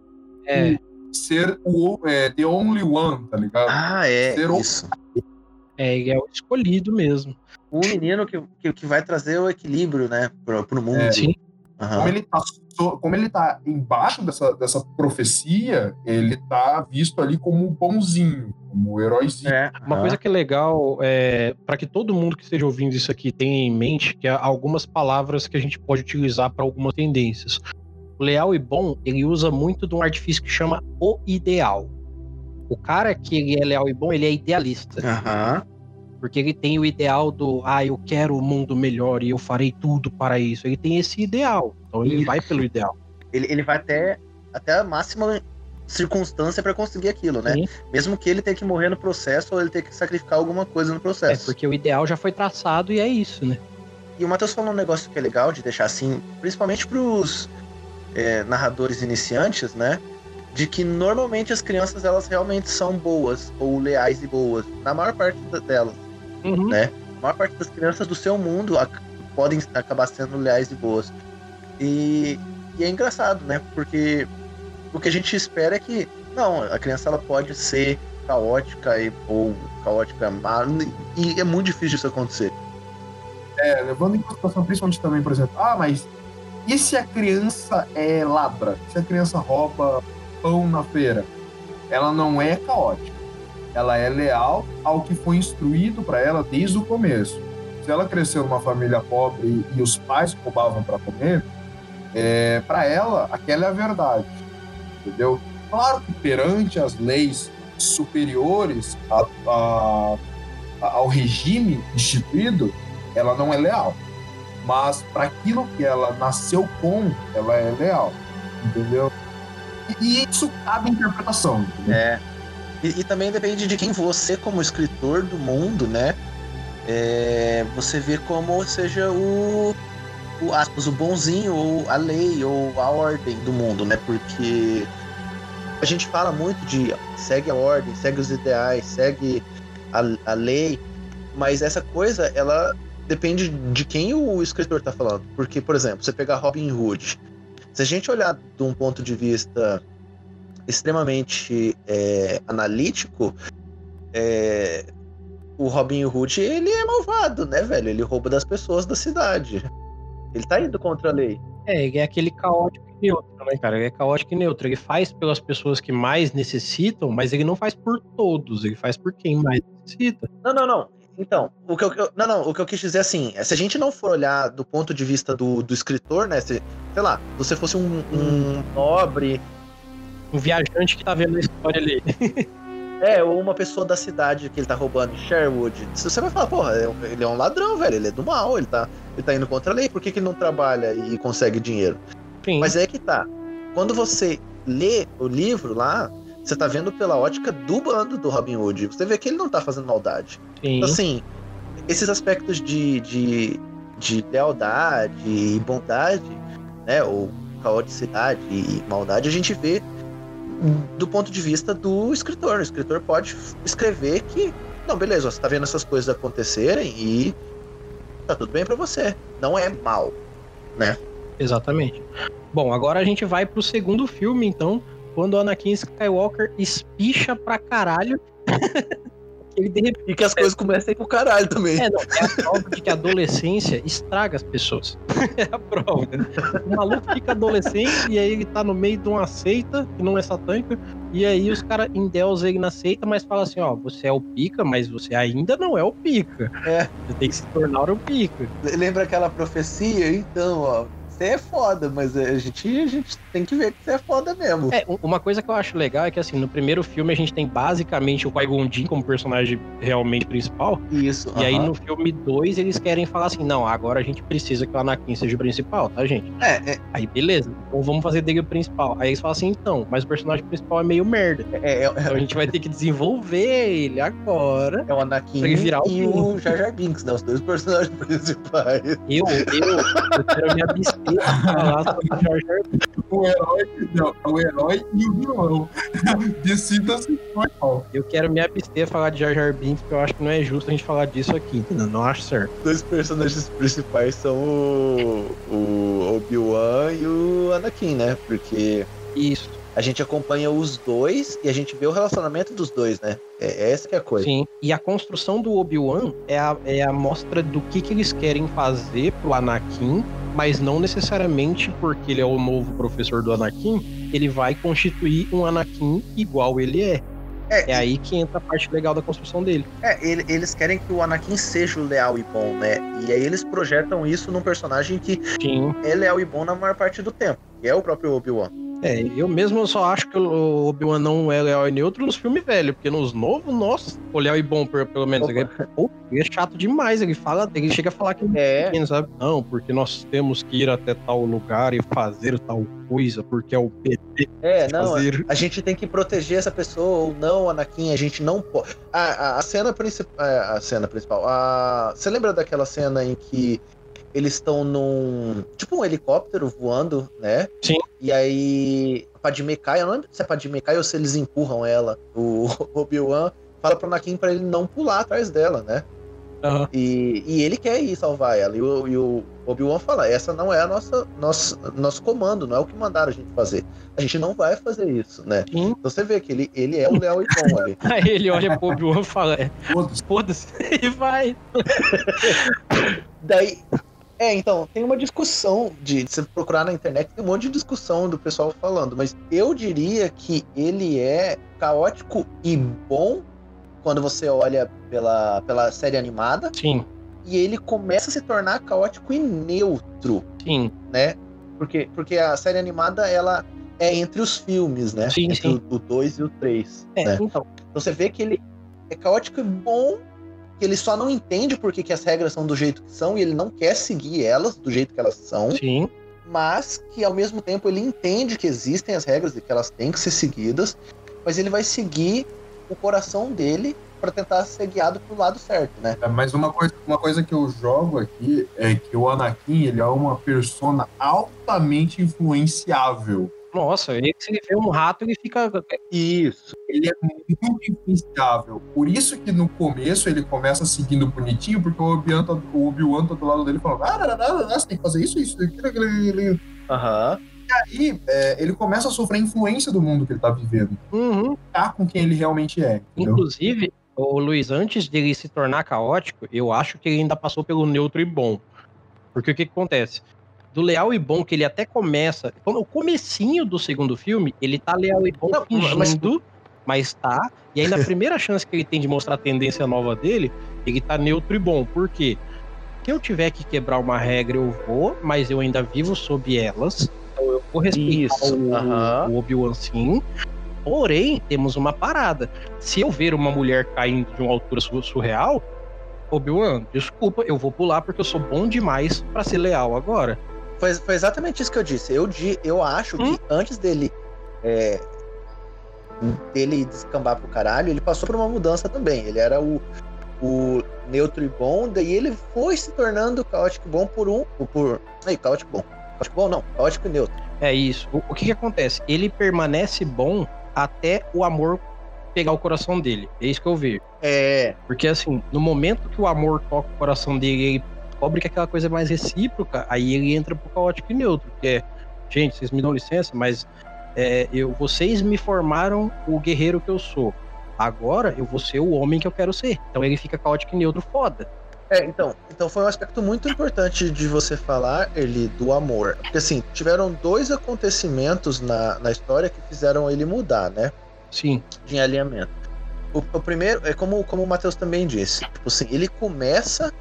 É. E ser o é, the only one, tá ligado? Ah, é. Ser isso. O... É, é o escolhido mesmo. O menino que, que, que vai trazer o equilíbrio, né, pro, pro mundo. É. Sim. Uhum. Como, ele tá, como ele tá embaixo dessa, dessa profecia, ele tá visto ali como um bonzinho, como um heróizinho. É. Uma coisa que é legal, é, para que todo mundo que esteja ouvindo isso aqui tenha em mente, que há algumas palavras que a gente pode utilizar para algumas tendências. O leal e bom, ele usa muito de um artifício que chama o ideal. O cara que ele é leal e bom, ele é idealista. Uhum. Porque ele tem o ideal do, ah, eu quero o um mundo melhor e eu farei tudo para isso. Ele tem esse ideal. Então ele vai pelo ideal. Ele, ele vai até, até a máxima circunstância para conseguir aquilo, né? Sim. Mesmo que ele tenha que morrer no processo ou ele tenha que sacrificar alguma coisa no processo. É, porque o ideal já foi traçado e é isso, né? E o Matheus falou um negócio que é legal de deixar assim, principalmente pros é, narradores iniciantes, né? De que normalmente as crianças elas realmente são boas ou leais e boas, na maior parte delas uhum. né? A maior parte das crianças do seu mundo podem acabar sendo leais e boas. E, e, é engraçado, né? Porque o que a gente espera é que, não, a criança ela pode ser caótica e, ou caótica má, e é muito difícil isso acontecer. É, levando em consideração principalmente também, por exemplo, ah, mas e se a criança é ladra? Se a criança rouba pão na feira? Ela não é caótica ela é leal ao que foi instruído para ela desde o começo. Se ela cresceu numa família pobre e, os pais roubavam para comer, é, para ela aquela é a verdade, entendeu? Claro que perante as leis superiores a, a, a, ao regime instituído, ela não é leal. Mas para aquilo que ela nasceu com, ela é leal, entendeu? E, isso cabe interpretação. Entendeu? É. E, e, também depende de quem você, como escritor do mundo, né? É, você vê como seja o, o, aspas, o bonzinho, ou a lei, ou a ordem do mundo, né? Porque a gente fala muito de segue a ordem, segue os ideais, segue a, a lei, mas essa coisa, ela depende de quem o escritor está falando. Porque, por exemplo, você pegar Robin Hood, se a gente olhar de um ponto de vista extremamente é, analítico, é, o Robin Hood ele é malvado, né, velho? Ele rouba das pessoas da cidade. Ele tá indo contra a lei. É, ele é aquele caótico e neutro, né, cara? Ele é caótico e neutro. Ele faz pelas pessoas que mais necessitam, mas ele não faz por todos. Ele faz por quem mais necessita. Não, não, não. Então, o que eu, não, não, o que eu quis dizer assim, é, se a gente não for olhar do ponto de vista do, do escritor, né? Se, sei lá, você fosse um, um nobre um viajante que tá vendo a história ali. É, ou uma pessoa da cidade que ele tá roubando Sherwood. Você vai falar, porra, é ele é um ladrão, velho, ele é do mal, ele tá, ele tá indo contra a lei, por que, que ele não trabalha e consegue dinheiro? Sim. Mas é que tá. Quando você lê o livro lá, você tá vendo pela ótica do bando do Robin Hood. Você vê que ele não tá fazendo maldade. Sim. Então, assim, esses aspectos de, de, de lealdade e bondade, né? Ou caoticidade e maldade, a gente vê do ponto de vista do escritor. O escritor pode escrever que, não, beleza, você tá vendo essas coisas acontecerem e tá tudo bem para você. Não é mal, né? Exatamente. Bom, agora a gente vai pro segundo filme, então, quando o Anakin Skywalker espicha pra caralho. ele de repente. E que as coisas começam a ir pro caralho também. É, não, é a prova de que a adolescência estraga as pessoas. é a prova. O maluco fica adolescente e aí ele tá no meio de uma seita que não é satânica. E aí os caras endeusam ele na seita, mas fala assim: ó, você é o pica, mas você ainda não é o pica. É. Você tem que se tornar o pica. Lembra aquela profecia? Então, ó, você é foda, mas a gente, a gente tem que ver que você é foda mesmo. É, uma coisa que eu acho legal é que, assim, no primeiro filme a gente tem basicamente o Qui-Gon Jinn como personagem realmente principal. Isso. E aí aham. no filme 2 eles querem falar assim: não, agora a gente precisa que o Anakin seja o principal, tá, gente? É, é, Aí beleza, então vamos fazer dele o principal. Aí eles falam assim: então, mas o personagem principal é meio merda. é, é, Então a gente vai ter que desenvolver ele agora. é o Anakin Pra ele virar o e o Jar Jar Binks, né? Os dois personagens principais. Eu, eu, eu quero me abster o herói, não, o herói e o vilão. Decida-se qual. Eu quero me abster de falar de Jar Jar Binks, porque eu acho que não é justo a gente falar disso aqui. Não, não acho certo. Os dois personagens principais são o, o Obi-Wan e o Anakin, né? Porque Isso, a gente acompanha os dois e a gente vê o relacionamento dos dois, né? É, é essa que é a coisa. sim. E a construção do Obi-Wan é a, é a mostra do que, que eles querem fazer pro Anakin, mas não necessariamente porque ele é o novo professor do Anakin, ele vai constituir um Anakin igual ele é. É, É aí que entra a parte legal da construção dele. É, ele- eles querem que o Anakin seja o leal e bom, né? E aí eles projetam isso num personagem que Sim. é leal e bom na maior parte do tempo, que é o próprio Obi-Wan. É, eu mesmo só acho que o Obi-Wan não é leal e neutro nos filmes velhos, porque nos novos, nossa, o leal e bom, pelo menos. Ele é, pô, ele é chato demais, ele fala, ele chega a falar que É, pequeno, sabe? Não, porque nós temos que ir até tal lugar e fazer tal coisa, porque é o PT é, não. fazer. A gente tem que proteger essa pessoa ou não, Anakin, a gente não pode. A, a, a cena principal. A cena principal. A... Você lembra daquela cena em que eles estão num. Tipo um helicóptero voando, né? Sim. E aí. A Padme cai, eu não lembro se a Padme cai ou se eles empurram ela. O Obi-Wan fala pro Anakin pra ele não pular atrás dela, né? Aham. E, e ele quer ir salvar ela. E o, e o Obi-Wan fala: essa não é a nossa nosso, nosso comando, não é o que mandaram a gente fazer. A gente não vai fazer isso, né? Sim. Então você vê que ele, ele é o leal e bom ali. Aí ele olha pro Obi-Wan e fala, é, Foda-se. foda-se, e vai. Daí. É, então, tem uma discussão de, de você procurar na internet, tem um monte de discussão do pessoal falando, mas eu diria que ele é caótico e bom quando você olha pela, pela série animada, Sim, e ele começa a se tornar caótico e neutro. sim, né? Porque, porque a série animada, ela é entre os filmes, né? Sim, entre sim. o 2 e o 3. é, né? então. Então você vê que ele é caótico e bom, ele só não entende por que, que as regras são do jeito que são e ele não quer seguir elas do jeito que elas são, Sim, mas que ao mesmo tempo ele entende que existem as regras e que elas têm que ser seguidas, mas ele vai seguir o coração dele para tentar ser guiado pro lado certo, né? É, Mas uma coisa, uma coisa que eu jogo aqui é que o Anakin ele é uma persona altamente influenciável. Nossa, ele, se ele vê um rato, ele fica. Isso. Ele é muito influenciável. Por isso que no começo ele começa seguindo bonitinho, porque o Obi-Wan tá, o Obi-Wan tá do lado dele falando: ah, não, não, não, você tem que fazer isso, isso, aquilo, aquilo, aquilo. Aham. Aí é, ele começa a sofrer a influência do mundo que ele tá vivendo. Uhum. Tá com quem ele realmente é. Entendeu? Inclusive, o Luiz, antes dele se tornar caótico, eu acho que ele ainda passou pelo neutro e bom. Porque o que, que acontece? Do leal e bom, que ele até começa. quando- O comecinho do segundo filme, ele tá leal e bom Não, fingindo, mas- mas... tá. E aí, na primeira chance que ele tem de mostrar a tendência nova dele, ele tá neutro e bom. Por quê? Se eu tiver que quebrar uma regra, eu vou, mas eu ainda vivo sob elas. Então eu vou respeitar Isso, o, o Obi-Wan sim. Porém, temos uma parada. Se eu ver uma mulher caindo de uma altura su- surreal, Obi-Wan, desculpa, eu vou pular porque eu sou bom demais pra ser leal agora. Foi, foi exatamente isso que eu disse. Eu, eu acho Hum? que antes dele é, dele descambar pro caralho, ele passou por uma mudança também. Ele era o, o neutro e bom, daí ele foi se tornando caótico e bom por um. Por. Aí, caótico bom. Caótico bom não, caótico e neutro. É isso. O, o que, que acontece? Ele permanece bom até o amor pegar o coração dele. É isso que eu vejo. É. Porque assim, no momento que o amor toca o coração dele, ele descobre que aquela coisa é mais recíproca, aí ele entra pro caótico e neutro, que é, gente, vocês me dão licença, mas é, eu, vocês me formaram o guerreiro que eu sou. Agora eu vou ser o homem que eu quero ser. Então ele fica caótico e neutro foda. É, então, então foi um aspecto muito importante de você falar, ele, do amor. Porque assim, tiveram dois acontecimentos na, na história que fizeram ele mudar, né? Sim. De alinhamento. O, o primeiro, é como, como o Matheus também disse, tipo assim, ele começa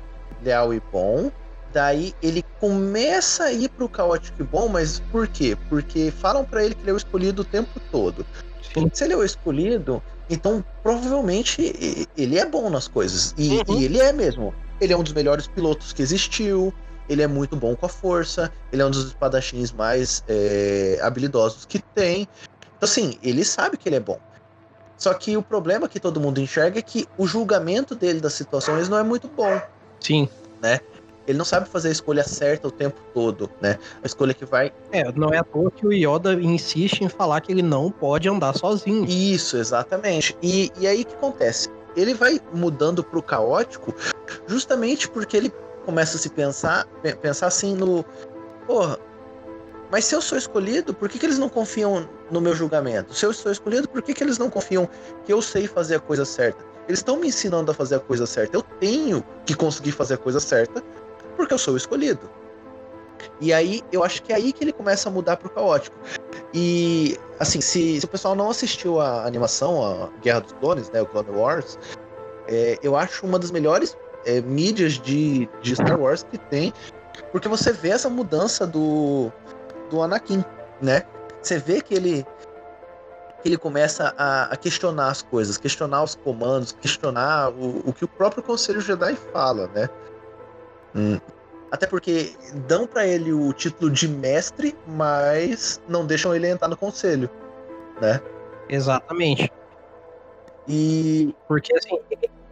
leal e bom, daí ele começa a ir pro caótico e bom, mas por quê? Porque falam para ele que ele é o escolhido o tempo todo. Sim. Se ele é o escolhido, então provavelmente ele é bom nas coisas. E, uhum. e ele é mesmo. Ele é um dos melhores pilotos que existiu. Ele é muito bom com a força. Ele é um dos espadachins mais é, habilidosos que tem. Então, assim, ele sabe que ele é bom. Só que o problema que todo mundo enxerga é que o julgamento dele das situações não é muito bom. Sim. Né? Ele não sabe fazer a escolha certa o tempo todo, né? A escolha que vai. É, não é à toa que o Yoda insiste em falar que ele não pode andar sozinho. Isso, exatamente. E, e aí o que acontece? Ele vai mudando pro caótico justamente porque ele começa a se pensar, pensar assim no. Porra, mas se eu sou escolhido, por que, que eles não confiam no meu julgamento? Se eu sou escolhido, por que, que eles não confiam que eu sei fazer a coisa certa? Eles estão me ensinando a fazer a coisa certa. Eu tenho que conseguir fazer a coisa certa porque eu sou o escolhido. E aí, eu acho que é aí que ele começa a mudar pro caótico. E, assim, se, se o pessoal não assistiu a animação, a Guerra dos Clones, né, o Clone Wars, é, eu acho uma das melhores é, mídias de, de Star Wars que tem, porque você vê essa mudança do, do Anakin, né? Você vê que ele ele começa a, a, questionar as coisas, questionar os comandos, questionar o, o que o próprio Conselho Jedi fala, né? Hum. Até porque dão para ele o título de mestre, mas não deixam ele entrar no conselho, né? Exatamente. E porque assim,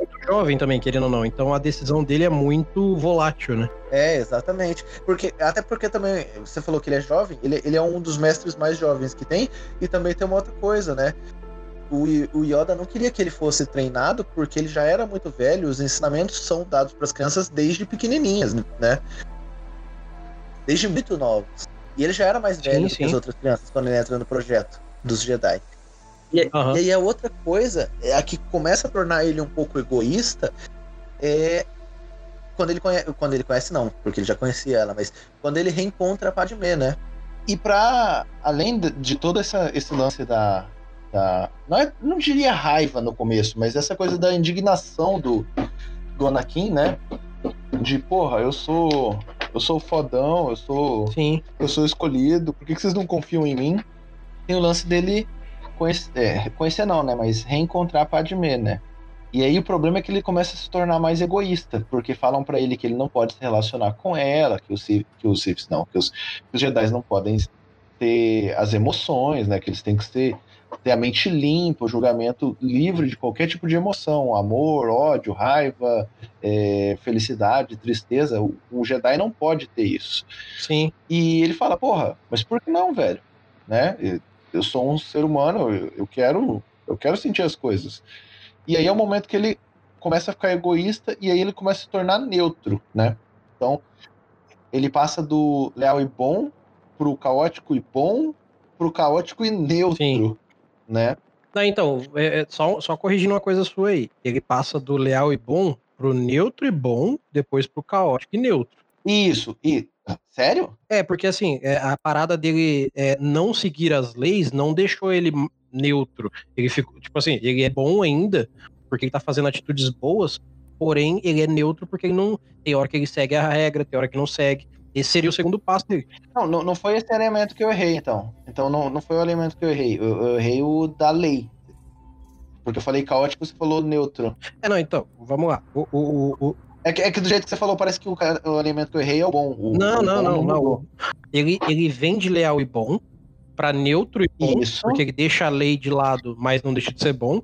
muito jovem também, querendo ou não, então a decisão dele é muito volátil, né? É, exatamente. Porque até porque também você falou que ele é jovem, ele, ele é um dos mestres mais jovens que tem, e também tem uma outra coisa, né? o, o Yoda não queria que ele fosse treinado porque ele já era muito velho, os ensinamentos são dados para as crianças desde pequenininhas, né? Desde muito novos. E ele já era mais velho sim, sim. que as outras crianças quando ele entra no projeto dos Jedi. E, uhum. e aí a outra coisa, é a que começa a tornar ele um pouco egoísta, é quando ele conhece, quando ele conhece não, porque ele já conhecia ela, mas quando ele reencontra a Padmé, né? E para além de, de todo essa, esse lance da, da não, é, não diria raiva no começo, mas essa coisa da indignação do, do Anakin, né? De porra, eu sou eu sou fodão, eu sou Sim. eu sou escolhido, por que, que vocês não confiam em mim? Tem o lance dele conhecer, é, conhecer não, né? Mas reencontrar a Padmé, né? E aí o problema é que ele começa a se tornar mais egoísta, porque falam para ele que ele não pode se relacionar com ela, que os que os Siths não, que os, que os Jedi não podem ter as emoções, né? Que eles têm que ser ter a mente limpa, o julgamento livre de qualquer tipo de emoção, amor, ódio, raiva, é, felicidade, tristeza. O, o, Jedi não pode ter isso. Sim. E ele fala, porra, mas por que não, velho? Né? Eu sou um ser humano, eu, eu quero, eu quero sentir as coisas. E aí é o momento que ele começa a ficar egoísta e aí ele começa a se tornar neutro, né? Então ele passa do leal e bom pro caótico e bom pro caótico e neutro. Sim né? Não, então, é, é, só, só corrigindo uma coisa sua aí. Ele passa do leal e bom pro neutro e bom, depois pro caótico e neutro. Isso, e. Sério? É, porque assim, é, a parada dele é, não seguir as leis não deixou ele neutro. Ele ficou, tipo assim, ele é bom ainda, porque ele tá fazendo atitudes boas, porém ele é neutro porque ele não. Tem hora que ele segue a regra, tem hora que não segue. Esse seria o segundo passo dele. Não, não, não foi esse elemento que eu errei, então. Então não, não foi o elemento que eu errei. Eu, eu errei o da lei. Porque eu falei caótico, você falou neutro. É, não, então, vamos lá. O, o, o... É, que, é que do jeito que você falou, parece que o, o elemento que eu errei é o bom. O, não, não, não, não, não. Ele, ele vem de leal e bom, pra neutro e bom, Isso. porque ele deixa a lei de lado, mas não deixa de ser bom.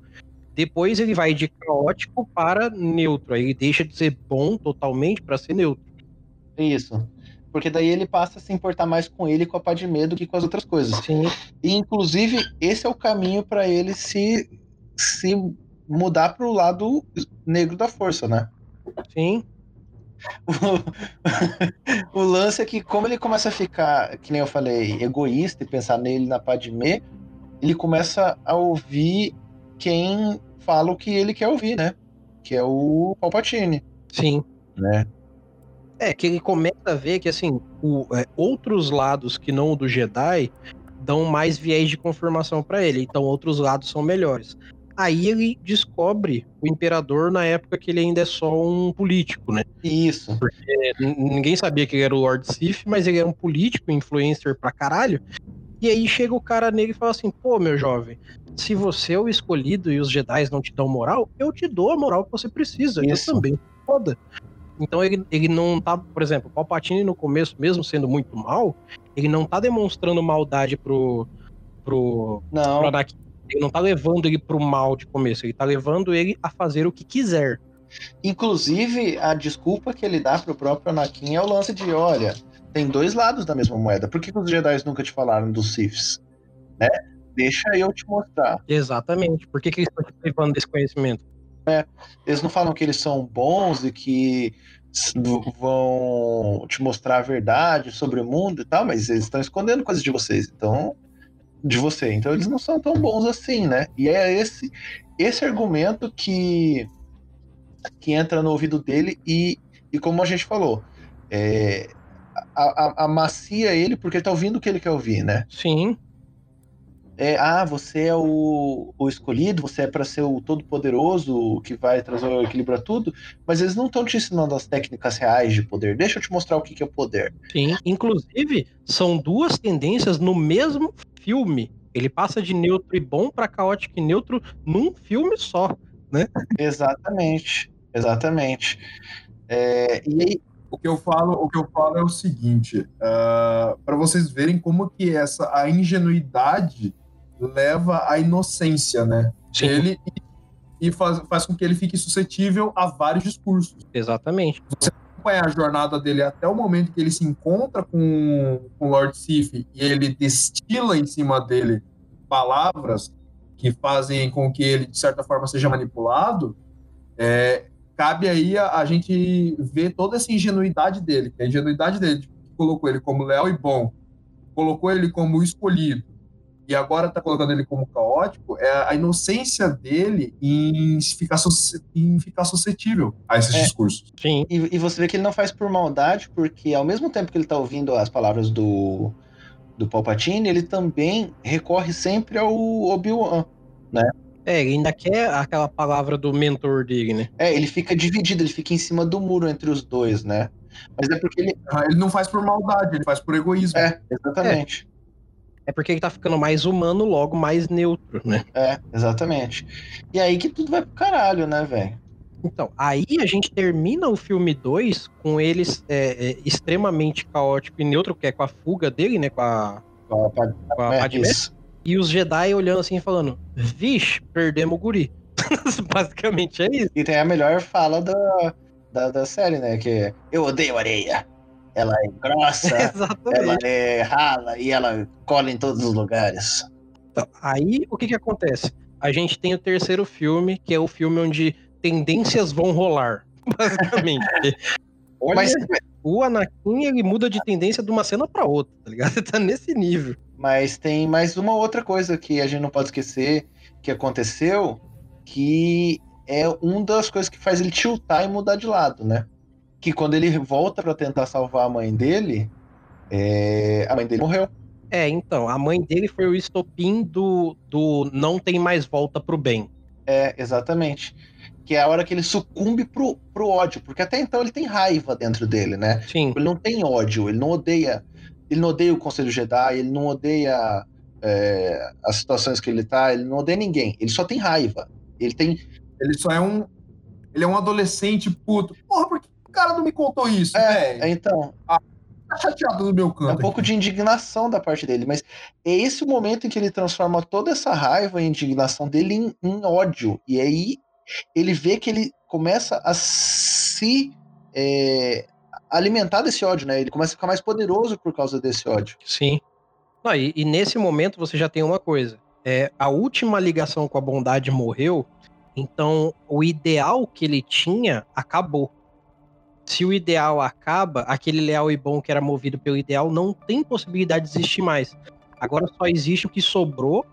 Depois ele vai de caótico para neutro, aí ele deixa de ser bom totalmente pra ser neutro. Isso. Porque daí ele passa a se importar mais com ele e com a Padmé do que com as outras coisas. Sim, E, inclusive, esse é o caminho pra ele se, se mudar pro lado negro da força, né? Sim, O, lance é que, como ele começa a ficar, que nem eu falei, egoísta e pensar nele na Padmé, ele começa a ouvir quem fala o que ele quer ouvir, né? Que é o Palpatine, sim. né? É, que ele começa a ver que, assim, o- é, outros lados que não o do Jedi dão mais viés de confirmação pra ele, então outros lados são melhores. Aí ele descobre o Imperador na época que ele ainda é só um político, né? Isso. É, n- ninguém sabia que ele era o Lord Sith, mas ele era um político, influencer pra caralho. E aí chega o cara nele e fala assim: pô, meu jovem, se você é o escolhido e os Jedi não te dão moral, eu te dou a moral que você precisa. Isso. Eu também. Foda. Então ele, ele não tá, por exemplo, o Palpatine no começo, mesmo sendo muito mal, ele não tá demonstrando maldade pro, pro, Não. pro Anakin. Ele não tá levando ele pro mal de começo, ele tá levando ele a fazer o que quiser. Inclusive, a desculpa que ele dá pro próprio Anakin é o lance de, olha, tem dois lados da mesma moeda. Por que, que os Jedi nunca te falaram dos Siths? Né? Deixa eu te mostrar. Exatamente. Por que, que eles estão te privando desse conhecimento? Eles não falam que eles são bons e que vão te mostrar a verdade sobre o mundo e tal, mas eles estão escondendo coisas de vocês, então de você. Então eles não são tão bons assim, né? E é esse esse argumento que que entra no ouvido dele e, e como a gente falou, é, a- a- amacia ele porque ele tá ouvindo o que ele quer ouvir, né? Sim, É, ah, você é o, o escolhido, você é para ser o todo-poderoso o que vai trazer o equilíbrio a tudo, mas eles não estão te ensinando as técnicas reais de poder. Deixa eu te mostrar o que, que é poder. sim. Inclusive, são duas tendências no mesmo filme. Ele passa de neutro e bom pra caótico e neutro num filme só. Exatamente, exatamente. É, e aí, O que eu falo, o que eu falo é o seguinte, para vocês verem como que essa a ingenuidade leva à inocência, né? Sim, Ele e faz, faz com que ele fique suscetível a vários discursos. exatamente. Acompanhar a jornada dele até o momento que ele se encontra com, com o Lord Sif e ele destila em cima dele palavras que fazem com que ele, de certa forma, seja manipulado, é, cabe aí a, a gente ver toda essa ingenuidade dele, que a ingenuidade dele que colocou ele como leal e bom, colocou ele como escolhido, e agora está colocando ele como caótico, é a inocência dele em ficar, em ficar suscetível a esses É. discursos. Sim, e, e você vê que ele não faz por maldade, porque ao mesmo tempo que ele tá ouvindo as palavras do, do Palpatine, ele também recorre sempre ao Obi-Wan. é, ele ainda quer aquela palavra do mentor dele, né? É, ele fica dividido, ele fica em cima do muro entre os dois, né? Mas é porque ele. Ele não faz por maldade, ele faz por egoísmo. É, exatamente. É porque ele tá ficando mais humano, logo mais neutro, né? É, exatamente. E aí que tudo vai pro caralho, né, velho? Então, aí a gente termina o filme 2 com eles é, é, extremamente caótico e neutro, que é com a fuga dele, né? Com a, Com a com a é, Padmé. E os Jedi olhando assim e falando: Vixe, perdemos o guri. Basicamente é isso. E tem a melhor fala da, da, da série, né? Que é, eu odeio areia. Ela é grossa, ela é rala e ela cola em todos os lugares. Então, aí o que que acontece? A gente tem o terceiro filme, que é o filme onde tendências vão rolar. Basicamente. Olha, Mas, o Anakin ele muda de tendência de uma cena pra outra, tá ligado? Ele tá nesse nível. mas tem mais uma outra coisa que a gente não pode esquecer que aconteceu, que é uma das coisas que faz ele tiltar e mudar de lado, né? Que quando ele volta pra tentar salvar a mãe dele, é, a mãe dele morreu. É, então, a mãe dele foi o estopim do, do não tem mais volta pro bem. É, exatamente. Que é a hora que ele sucumbe pro, pro ódio, porque até então ele tem raiva dentro dele, né? Sim, Ele não tem ódio, ele não odeia. Ele não odeia o Conselho Jedi, ele não odeia é, as situações que ele tá, ele não odeia ninguém. Ele só tem raiva. Ele tem. Ele só é um. Ele é um adolescente puto. Porra, por que o cara não me contou isso, É, velho? então. tá chateado no meu canto. É um pouco de indignação da parte dele, mas é esse o momento em que ele transforma toda essa raiva e indignação dele em, em ódio. E aí ele vê que ele começa a se é, alimentar desse ódio, né? Ele começa a ficar mais poderoso por causa desse ódio. Sim. Não, e, e nesse momento você já tem uma coisa. É, a última ligação com a bondade morreu, então o ideal que ele tinha acabou. Se o ideal acaba, aquele leal e bom que era movido pelo ideal não tem possibilidade de existir mais. Agora só existe o que sobrou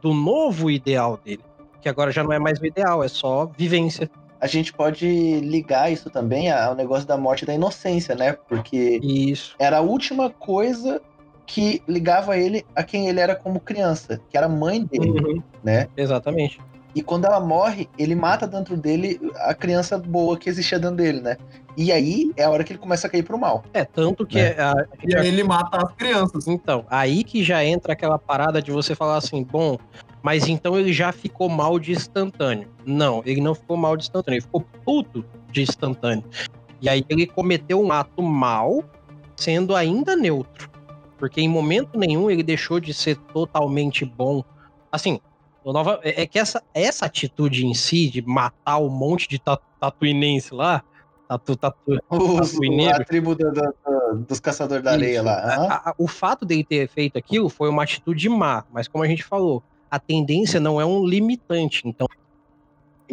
do novo ideal dele. Que agora já não é mais o ideal, é só vivência. A gente pode ligar isso também ao negócio da morte da inocência, né? Porque Isso. era a última coisa que ligava ele a quem ele era como criança, que era a mãe dele, Uhum, né? exatamente. E quando ela morre, ele mata dentro dele a criança boa que existia dentro dele, né? E aí é a hora que ele começa a cair pro mal. É, tanto que É. a- E aí ele mata as crianças. Então, aí que já entra aquela parada de você falar assim, bom, mas então ele já ficou mal de instantâneo. Não, ele não ficou mal de instantâneo, ele ficou puto de instantâneo. E aí ele cometeu um ato mal, sendo ainda neutro. Porque em momento nenhum ele deixou de ser totalmente bom. Assim, nova, é é que essa, essa atitude em si, de matar um monte de ta- tatuinense lá, tatu, tatu, Os, Tatuineiro. a tribo do- do- do- dos caçadores da areia lá. A- a- o fato dele ter feito aquilo foi uma atitude má, mas como a gente falou, a tendência não é um limitante. Então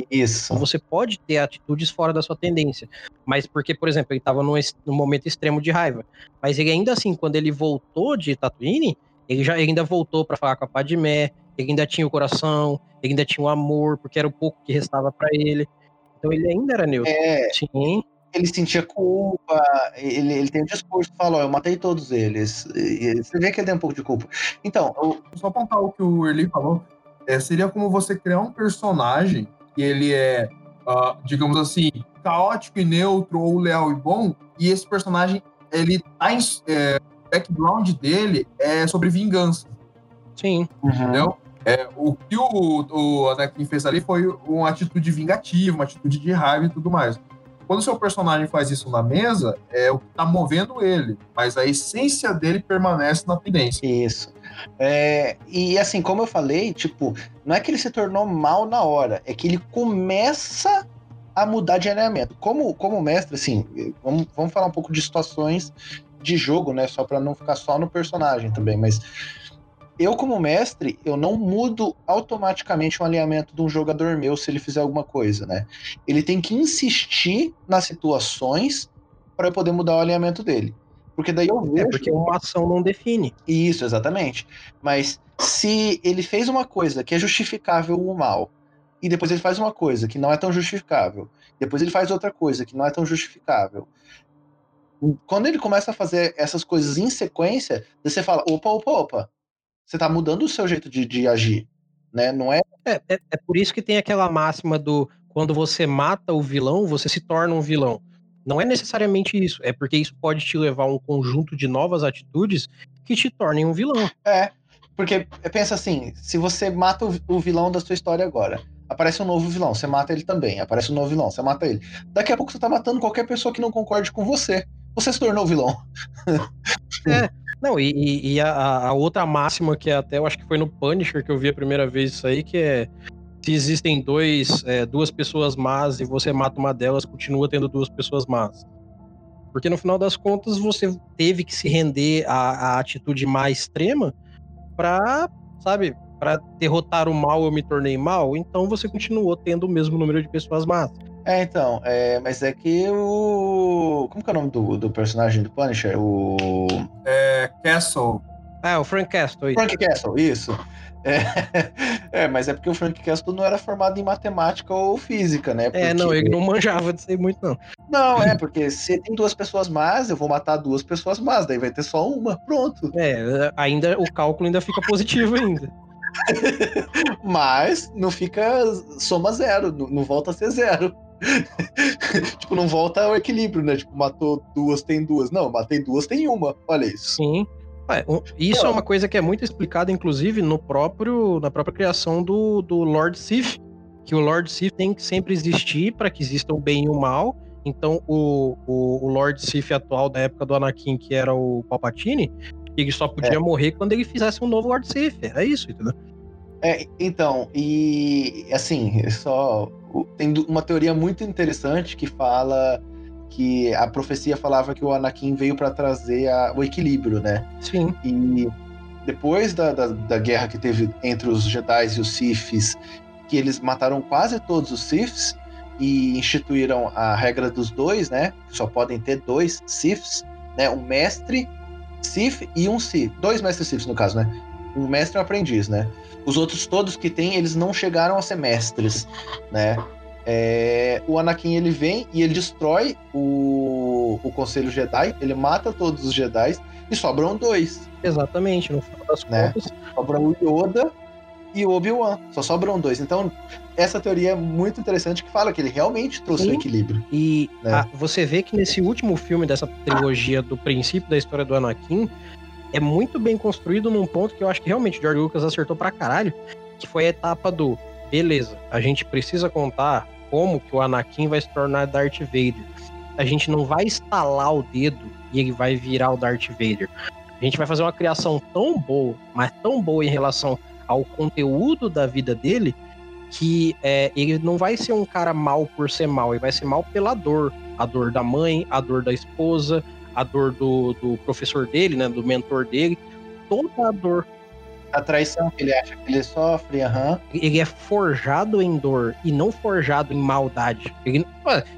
Isso. você pode ter atitudes fora da sua tendência. Mas porque, por exemplo, ele estava num, num momento extremo de raiva. Mas ele ainda assim, quando ele voltou de Tatooine, ele já ele ainda voltou para falar com a Padmé, ele ainda tinha o coração, ele ainda tinha o amor, porque era o pouco que restava para ele. Então ele ainda era neutro. É, Sim, ele sentia culpa, ele, ele tem um discurso que fala, ó, eu matei todos eles. E- você vê que ele tem um pouco de culpa. Então, o- Só apontar o que o Erli falou, é, seria como você criar um personagem que ele é, ah, digamos assim, caótico e neutro ou leal e bom, e esse personagem, ele tá em, é, o background dele é sobre vingança, sim. entendeu? É, o que o, o Anakin fez ali foi uma atitude vingativa, uma atitude de raiva e tudo mais. Quando o seu personagem faz isso na mesa, é o que tá movendo ele, mas a essência dele permanece na tendência. Isso. É, e assim, como eu falei, tipo, não é que ele se tornou mal na hora, é que ele começa a mudar de alinhamento. Como, como mestre, assim, vamos, vamos falar um pouco de situações de jogo, né? Só para não ficar só no personagem também, mas eu, como mestre, eu não mudo automaticamente o alinhamento de um jogador meu se ele fizer alguma coisa, né? Ele tem que insistir nas situações para eu poder mudar o alinhamento dele. Porque daí eu vejo. É porque uma ação não define. Isso, exatamente. Mas se ele fez uma coisa que é justificável o mal, e depois ele faz uma coisa que não é tão justificável, depois ele faz outra coisa que não é tão justificável. Quando ele começa a fazer essas coisas em sequência, você fala: opa, opa, opa, você tá mudando o seu jeito de, de agir. Né? Não é. É, é, é por isso que tem aquela máxima do quando você mata o vilão, você se torna um vilão. Não é necessariamente isso, é porque isso pode te levar a um conjunto de novas atitudes que te tornem um vilão. É. Porque pensa assim: se você mata o, o vilão da sua história agora, aparece um novo vilão, você mata ele também. Aparece um novo vilão, você mata ele. Daqui a pouco você tá matando qualquer pessoa que não concorde com você. Você se tornou vilão. É. Não, e, e- a, a outra máxima que até eu acho que foi no Punisher que eu vi a primeira vez isso aí, que é se existem dois, é, duas pessoas más e você mata uma delas, continua tendo duas pessoas más. Porque no final das contas você teve que se render à, à atitude mais extrema pra, sabe, pra derrotar o mal eu me tornei mal, então você continuou tendo o mesmo número de pessoas más. É, então, é, mas é que o. Como que é o nome do, do personagem do Punisher? O. É, Castle, Ah, o Frank Castle. Frank Castle, isso. É, é, mas é porque o Frank Castle não era formado em matemática ou física, né? É, não, Porque- ele não manjava disso aí muito, não. Não, é, porque se tem duas pessoas más, eu vou matar duas pessoas más, daí vai ter só uma, pronto. É, ainda o cálculo ainda fica positivo ainda. Mas não fica soma zero, não, não volta a ser zero. tipo, não volta ao equilíbrio, né? Tipo, matou duas, tem duas. Não, matei duas, tem uma. Olha isso. Sim. É, isso é uma coisa que é muito explicada, inclusive, no próprio, na própria criação do, do Lord Sith. Que o Lord Sith tem que sempre existir para que exista o bem e o mal, Então o, o, o Lord Sith atual da época do Anakin, que era o Palpatine, ele só podia é. morrer quando ele fizesse um novo Lord Sith. Era isso, entendeu? É, então, e assim, só tem uma teoria muito interessante que fala que a profecia falava que o Anakin veio para trazer a, o equilíbrio, né? Sim. E depois da, da, da, guerra que teve entre os Jedi e os Siths, que eles mataram quase todos os Siths e instituíram a regra dos dois, né? Que só podem ter dois Siths, né? Um mestre Sith e um Sith. Dois mestres Siths, no caso, né? Um mestre e um aprendiz, né? Os outros todos que tem, eles não chegaram a ser mestres, né? É, o Anakin ele vem e ele destrói o, o Conselho Jedi, ele mata todos os Jedi e sobram dois. Exatamente, no final das né? contas. Sobra o Yoda e o Obi-Wan. Só sobram dois. Então, essa teoria é muito interessante que fala que ele realmente trouxe Sim. o equilíbrio. E né? a, você vê que nesse último filme dessa trilogia do princípio da história do Anakin, é muito bem construído num ponto que eu acho que realmente o George Lucas acertou pra caralho, que foi a etapa do beleza, a gente precisa contar como que o Anakin vai se tornar Darth Vader. A gente não vai estalar o dedo e ele vai virar o Darth Vader. A gente vai fazer uma criação tão boa, mas tão boa em relação ao conteúdo da vida dele, que é, ele não vai ser um cara mal por ser mal, ele vai ser mal pela dor. A dor da mãe, a dor da esposa, a dor do, do professor dele, né, do mentor dele. Toda a dor a traição que ele acha que ele sofre, aham. Uhum. Ele é forjado em dor e não forjado em maldade. Ele,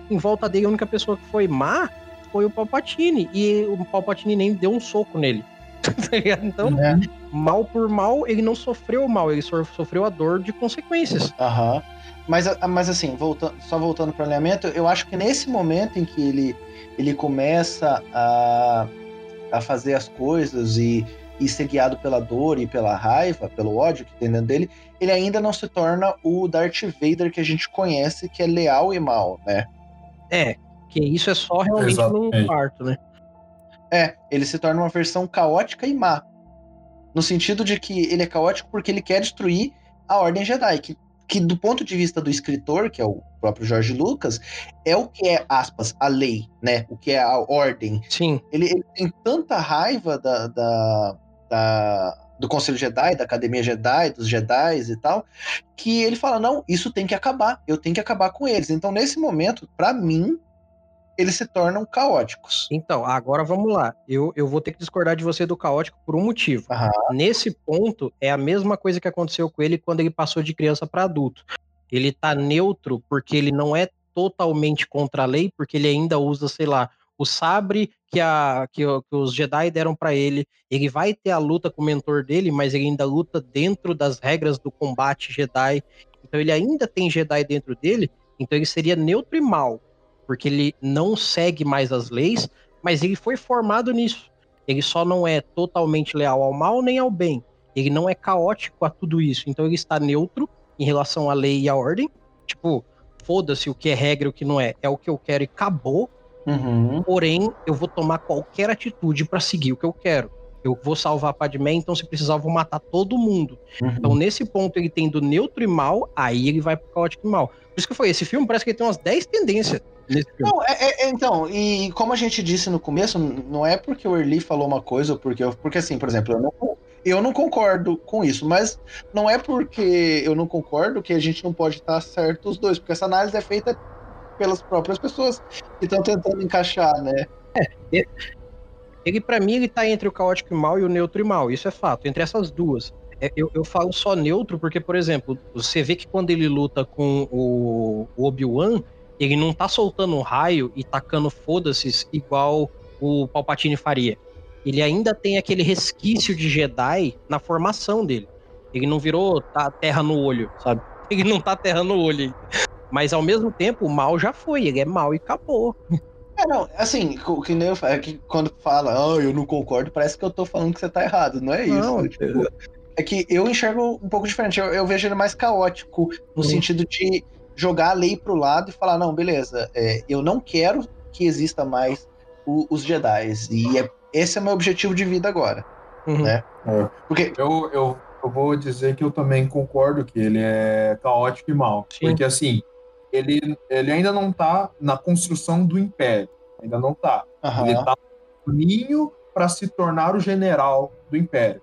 em volta dele, a única pessoa que foi má foi o Palpatine. E o Palpatine nem deu um soco nele. Tá então, é. mal por mal, ele não sofreu mal, ele sofreu a dor de consequências. Aham. Uhum. Mas, mas assim, voltando, só voltando para o alinhamento, eu acho que nesse momento em que ele, ele começa a, a fazer as coisas e e ser guiado pela dor e pela raiva, pelo ódio que tem dentro dele, ele ainda não se torna o Darth Vader que a gente conhece, que é leal e mal, né? É, que isso é só realmente Exatamente. no quarto, né? É, ele se torna uma versão caótica e má. No sentido de que ele é caótico porque ele quer destruir a Ordem Jedi, que, que do ponto de vista do escritor, que é o próprio George Lucas, é o que é, aspas, a lei, né? O que é a ordem. Sim. Ele, ele tem tanta raiva da, da, da, do Conselho Jedi, da Academia Jedi, dos Jedi e tal, que ele fala: não, isso tem que acabar, eu tenho que acabar com eles. Então, nesse momento, para mim, eles se tornam caóticos. Então, agora vamos lá. Eu, eu vou ter que discordar de você do caótico por um motivo. Uhum. Nesse ponto, é a mesma coisa que aconteceu com ele quando ele passou de criança para adulto. Ele tá neutro porque ele não é totalmente contra a lei, porque ele ainda usa, sei lá, o sabre que, a, que, que os Jedi deram para ele. Ele vai ter a luta com o mentor dele, mas ele ainda luta dentro das regras do combate Jedi. Então ele ainda tem Jedi dentro dele, então ele seria neutro e mal, porque ele não segue mais as leis, mas ele foi formado nisso. Ele só não é totalmente leal ao mal nem ao bem. Ele não é caótico a tudo isso. Então ele está neutro em relação à lei e à ordem. Tipo, foda-se o que é regra e o que não é. É o que eu quero e acabou. Uhum. Porém, eu vou tomar qualquer atitude para seguir o que eu quero. Eu vou salvar a Padmé, então se precisar eu vou matar todo mundo. Uhum. Então nesse ponto ele tem do neutro e mal, aí ele vai pro caótico e mal. Por isso que foi, esse filme parece que ele tem umas 10 tendências. Não, é, é, então, e como a gente disse no começo, não é porque o Early falou uma coisa, porque, eu, porque assim, por exemplo, eu não, eu não concordo com isso, mas não é porque eu não concordo que a gente não pode estar certo os dois, porque essa análise é feita pelas próprias pessoas que estão tentando encaixar, né? É, ele, para mim, ele tá entre o caótico e mal e o neutro e mal, isso é fato, entre essas duas. É, eu, eu falo só neutro porque, por exemplo, você vê que quando ele luta com o, Obi-Wan, ele não tá soltando um raio e tacando foda-se igual o Palpatine faria. Ele ainda tem aquele resquício de Jedi na formação dele. Ele não virou tá, terra no olho, sabe? Ele não tá terra no olho. Mas ao mesmo tempo, o mal já foi, ele é mal e acabou. É, não, assim, o que nem eu falo, é que quando fala, ah, eu não concordo, parece que eu tô falando que você tá errado, não é isso. Não, tipo, é que eu enxergo um pouco diferente, eu, eu vejo ele mais caótico, no sentido de jogar a lei pro lado e falar, não, beleza, é, eu não quero que exista mais o, os Jedi, e é, esse é meu objetivo de vida agora, uhum. né? É. Porque... Eu, eu, eu vou dizer que eu também concordo que ele é caótico e mal, Sim. porque assim, ele, ele ainda não tá na construção do Império. Ainda não tá. Aham. Ele tá no caminho para se tornar o general do Império.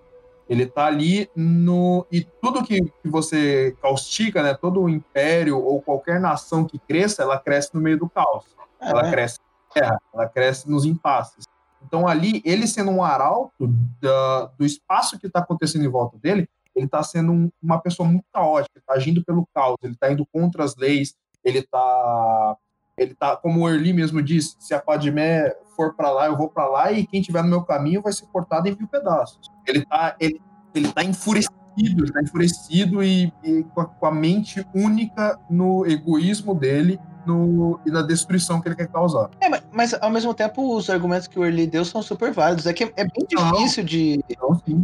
Ele tá ali no. E tudo que, que você caustica, né? Todo o Império ou qualquer nação que cresça, ela cresce no meio do caos. Ela É. cresce na guerra, ela cresce nos impasses. Então, ali, ele sendo um arauto da- do espaço que está acontecendo em volta dele, ele está sendo um- uma pessoa muito caótica, está agindo pelo caos, ele está indo contra as leis, ele está. Ele tá, como o Erli mesmo disse, se a Padmé for para lá, eu vou para lá, e quem tiver no meu caminho vai ser cortado em mil pedaços. Ele tá, ele, ele tá enfurecido, ele tá enfurecido e, e com, a, com a mente única no egoísmo dele no, e na destruição que ele quer causar. É, mas, mas, ao mesmo tempo os argumentos que o Early deu são super válidos. É que é bem difícil de,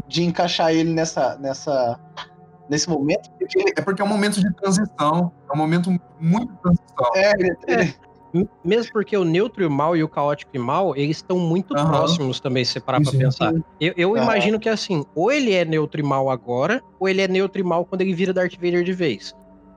de encaixar ele nessa, nessa, nesse momento, É porque é um momento de transição, é um momento muito de transição. é, M- Mesmo porque o neutro e o mal e o caótico e mal, eles estão muito Aham. próximos também, se você parar pra sim. pensar. Eu, eu Aham. imagino que assim, ou ele é neutro e mal agora, ou ele é neutro e mal quando ele vira Darth Vader de vez.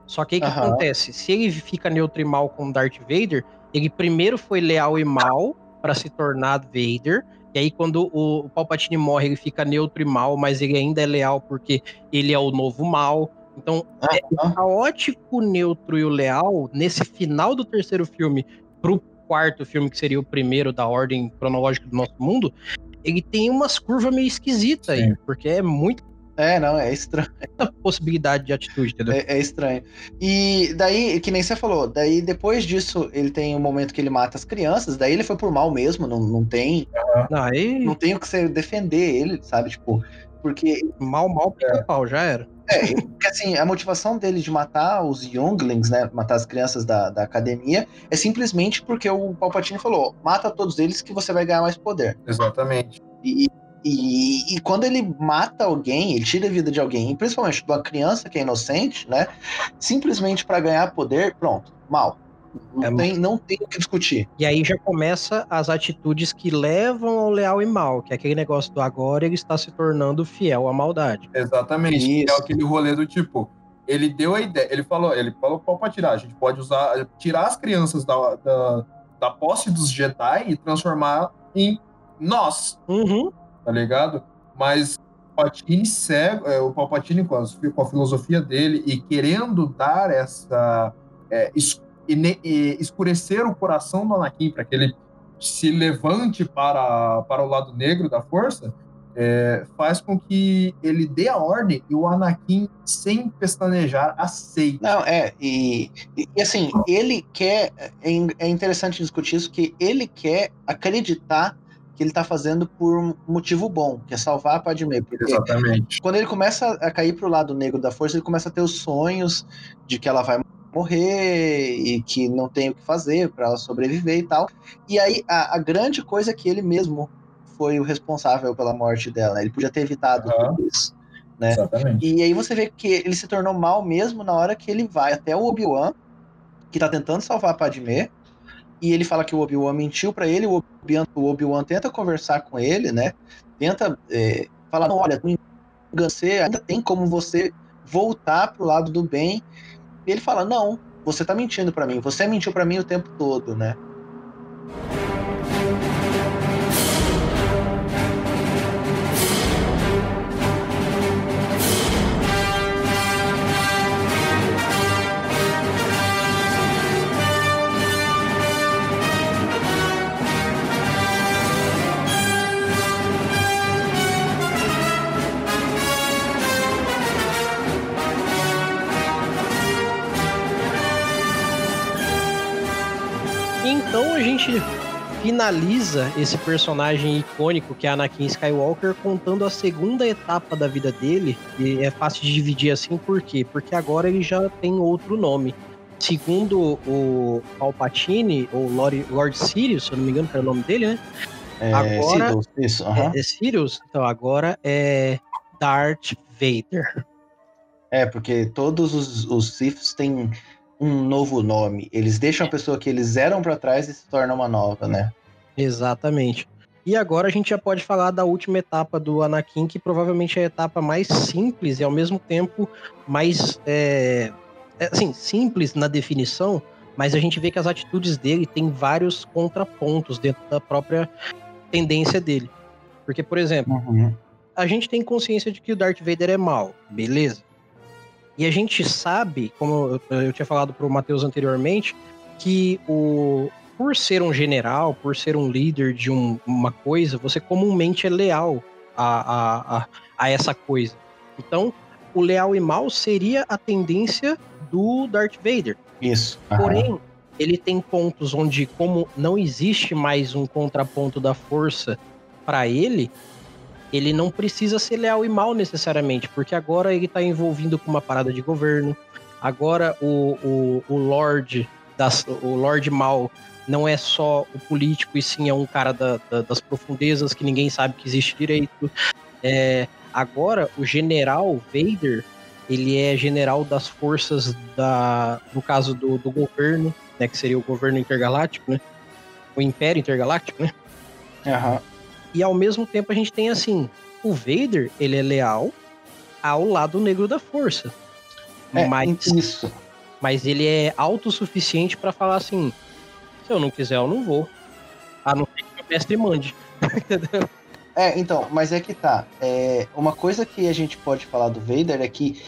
Só que aí o que acontece? Se ele fica neutro e mal com Darth Vader, ele primeiro foi leal e mal pra se tornar Vader. E aí, quando o, o Palpatine morre, ele fica neutro e mal, mas ele ainda é leal porque ele é o novo mal. Então, é, o caótico, neutro e o leal, nesse final do terceiro filme pro quarto filme, que seria o primeiro da ordem cronológica do nosso mundo, ele tem umas curvas meio esquisitas aí, porque é muita é, não, é estranho. possibilidade de atitude, entendeu? É, é estranho. E daí, que nem você falou, daí depois disso ele tem um momento que ele mata as crianças, daí ele foi por mal mesmo, não, não tem Não, aí, não tem o que você defender ele, sabe? Tipo, porque mal, mal, pica-pau, já era. É, porque assim, a motivação dele de matar os younglings, né? Matar as crianças da, da academia, é simplesmente porque o Palpatine falou: mata todos eles que você vai ganhar mais poder. Exatamente. E, e, e quando ele mata alguém, ele tira a vida de alguém, principalmente de uma criança que é inocente, né? Simplesmente para ganhar poder, pronto, mal. Não, É tem, não tem o que discutir. E aí já começa as atitudes que levam ao leal e mal, que é aquele negócio do agora ele está se tornando fiel à maldade. Exatamente. Isso. É aquele rolê do tipo. Ele deu a ideia, ele falou, ele falou qual pra tirar. A gente pode usar, tirar as crianças da, da, da posse dos Jedi e transformar em nós, Uhum. Tá ligado? Mas Palpatine cego, é, o Palpatine com, as- com a filosofia dele e querendo dar essa é, es- ine- e escurecer o coração do Anakin para que ele se levante para, para o lado negro da força, é, faz com que ele dê a ordem e o Anakin, sem pestanejar, aceite. Não, é, e, e, e, assim, ele quer. É, é interessante discutir isso, que ele quer acreditar que ele tá fazendo por um motivo bom, que é salvar a. Porque Exatamente. quando ele começa a cair pro lado negro da força, ele começa a ter os sonhos de que ela vai morrer e que não tem o que fazer para ela sobreviver e tal. E aí a, a grande coisa é que ele mesmo foi o responsável pela morte dela. né? Ele podia ter evitado Aham. tudo isso. né? Exatamente. E aí você vê que ele se tornou mal mesmo na hora que ele vai até o Obi-Wan, que tá tentando salvar a Padmé, e ele fala que o Obi-Wan mentiu pra ele, o Obi-Wan o Obi-Wan tenta conversar com ele, né? Tenta é, falar, olha, você ainda tem como você voltar pro lado do bem. E ele fala, não, você tá mentindo pra mim, você mentiu pra mim o tempo todo, né? Gente finaliza esse personagem icônico que é Anakin Skywalker contando a segunda etapa da vida dele. E é fácil de dividir assim, por quê? Porque agora ele já tem outro nome. Segundo o Palpatine, ou Lord, Lord Sirius, se eu não me engano, que era o nome dele, né? É, Agora- isso, aham. É, é Sirius? Então agora é Darth Vader. É, porque todos os, os Siths têm um novo nome. Eles deixam a pessoa que eles eram pra trás e se tornam uma nova, né? Exatamente. E agora a gente já pode falar da última etapa do Anakin, que provavelmente é a etapa mais simples e ao mesmo tempo mais. É, é, assim, simples na definição, Mas a gente vê que as atitudes dele têm vários contrapontos dentro da própria tendência dele. Porque, por exemplo, Uhum. a gente tem consciência de que o Darth Vader é mal, beleza? E a gente sabe, como eu, tinha falado pro Matheus anteriormente, que o por ser um general, por ser um líder de um- uma coisa, você comumente é leal a, a, a, a essa coisa. Então, o leal e mal seria a tendência do Darth Vader. Isso. Porém, ele tem pontos onde, como não existe mais um contraponto da força para ele, ele não precisa ser leal e mal necessariamente, porque agora ele tá envolvido com uma parada de governo. Agora o, o, o Lorde das, o Lorde Mal não é só o político, e sim é um cara da- da- das profundezas que ninguém sabe que existe direito. É, agora, o General Vader, ele é general das forças da, no caso do, do governo, né, que seria o governo intergaláctico, né? O Império Intergaláctico, né? Aham. E ao mesmo tempo a gente tem assim, o Vader, ele é leal ao lado negro da força. É, mas, isso. mas ele é autossuficiente pra falar assim: se eu não quiser, eu não vou. A não ser que o mestre mande. Entendeu? É, então, mas é que tá. É, uma coisa que a gente pode falar do Vader é que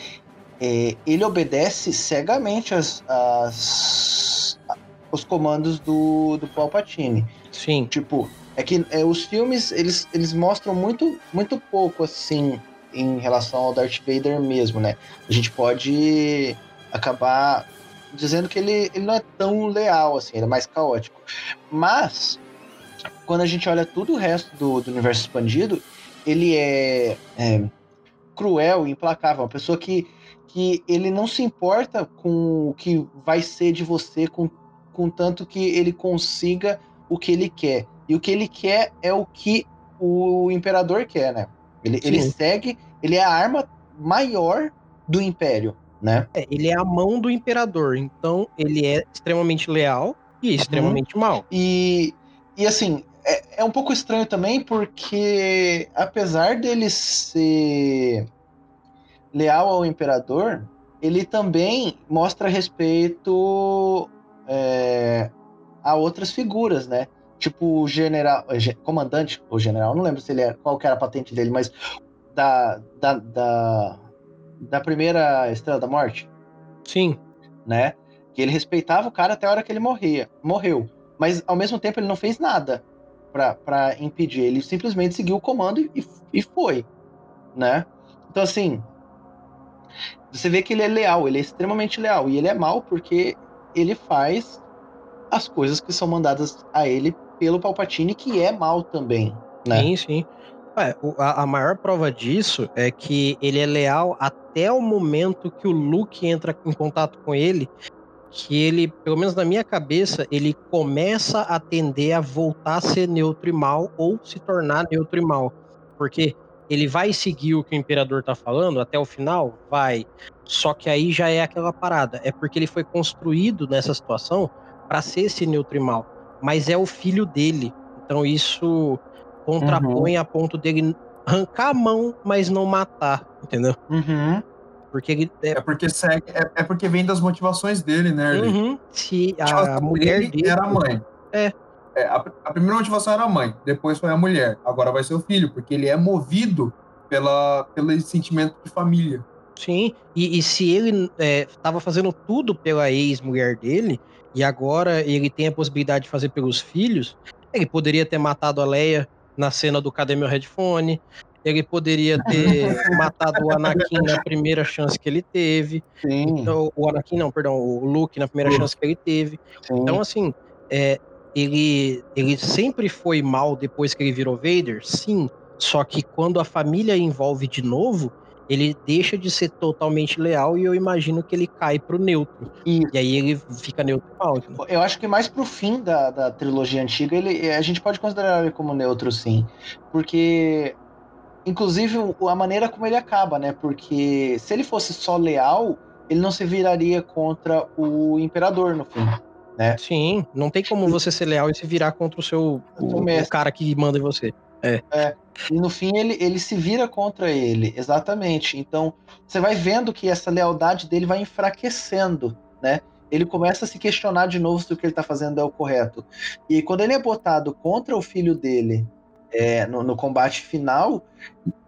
é, ele obedece cegamente as, as- os comandos do, do Palpatine. Sim, Tipo, é que é, os filmes, eles, eles mostram muito, muito pouco, assim, em relação ao Darth Vader mesmo, né? A gente pode acabar dizendo que ele, ele não é tão leal, assim, ele é mais caótico. Mas, quando a gente olha tudo o resto do, do universo expandido, ele é, é cruel, implacável, uma pessoa que, que ele não se importa com o que vai ser de você, com, com tanto que ele consiga o que ele quer. E o que ele quer é o que o imperador quer, né? Ele, ele segue, ele é a arma maior do império, né? é, ele é a mão do imperador, então ele é extremamente leal e extremamente mau. E, e assim, é, é um pouco estranho também porque, apesar dele ser leal ao imperador, ele também mostra respeito é, a outras figuras, né? Tipo o general, eh, comandante, ou general, não lembro se ele era, qual que era a patente dele, mas da, da, da, da primeira Estrela da Morte, Sim, né? Que ele respeitava o cara até a hora que ele morria, morreu. Mas ao mesmo tempo ele não fez nada pra- pra impedir. Ele simplesmente seguiu o comando e, e foi, né? Então assim, você vê que ele é leal, ele é extremamente leal e ele é mal porque ele faz as coisas que são mandadas a ele pelo Palpatine, que é mal também, né? sim, sim. É, o- a, a maior prova disso é que ele é leal até o momento que o Luke entra em contato com ele, que ele, pelo menos na minha cabeça, ele começa a tender a voltar a ser neutro e mal ou se tornar neutro e mal. Porque ele vai seguir o que o imperador tá falando até o final? Vai. Só que aí já é aquela parada. É porque ele foi construído nessa situação para ser esse neutro e mal. Mas é o filho dele. Então isso contrapõe a ponto dele arrancar a mão, mas não matar, entendeu? Uhum. Porque ele é, É porque segue, é, é porque vem das motivações dele, né? Uhum. se Tipo, a assim, mulher ele dele era a mãe. É. É, a, a primeira motivação era a mãe, depois foi a mulher, agora vai ser o filho, porque ele é movido pela, pelo sentimento de família. Sim, e, e se ele estava fazendo tudo pela ex-mulher dele, e agora ele tem a possibilidade de fazer pelos filhos, ele poderia ter matado a Leia na cena do Cadê Meu Headphone, ele poderia ter matado o Anakin na primeira chance que ele teve, Sim, então, o Anakin não, perdão, o Luke na primeira Luke. chance que ele teve. sim. Então, assim, é, ele, ele sempre foi mal depois que ele virou Vader? Sim. Só que quando a família envolve de novo, ele deixa de ser totalmente leal e eu imagino que ele cai pro neutro. Isso. E aí ele fica neutro e mal. entendeu? Eu acho que mais pro fim da, da trilogia antiga, ele, a gente pode considerar ele como neutro, sim. Porque, inclusive, a maneira como ele acaba, né? Porque se ele fosse só leal, ele não se viraria contra o imperador no fim. Sim, não tem como você ser leal e se virar contra o seu o, o cara que manda em você. E no fim ele, ele se vira contra ele, exatamente. Então você vai vendo que essa lealdade dele vai enfraquecendo, né? ele começa a se questionar de novo se o que ele tá fazendo é o correto. E quando ele é botado contra o filho dele é, no, no, combate final,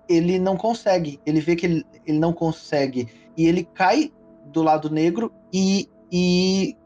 ele não consegue. Ele vê que ele, ele não consegue. E ele cai do lado negro e, e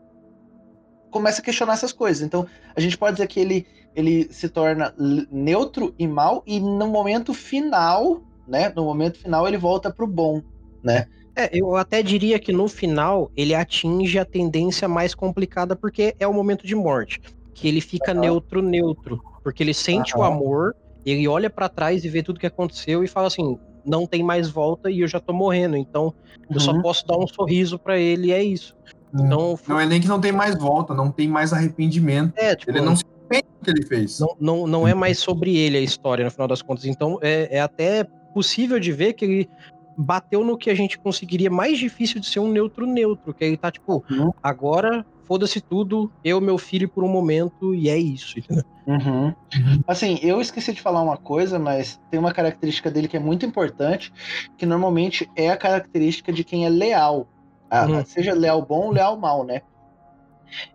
começa a questionar essas coisas. Então, a gente pode dizer que ele, ele se torna neutro e mal, e no momento final, né? No momento final, ele volta pro bom, né? É, eu até diria que no final ele atinge a tendência mais complicada porque é o momento de morte. Que ele fica uhum. neutro, neutro. Porque ele sente uhum. o amor, ele olha para trás e vê tudo que aconteceu e fala assim: não tem mais volta e eu já tô morrendo. Então eu só uhum. posso dar um sorriso para ele e é isso. Uhum. Então, não é nem que não tem mais volta, não tem mais arrependimento. É, tipo, ele não se que ele fez. Não, não, não é mais sobre ele a história, no final das contas. Então é, é até possível de ver que ele bateu no que a gente conseguiria mais difícil de ser um neutro neutro, que ele tá tipo, uhum. agora foda-se tudo, eu, meu filho por um momento, e é isso. Uhum. Assim, eu esqueci de falar uma coisa, mas tem uma característica dele que é muito importante, que normalmente é a característica de quem é leal. Ah, uhum. Seja leal bom ou leal mal, né?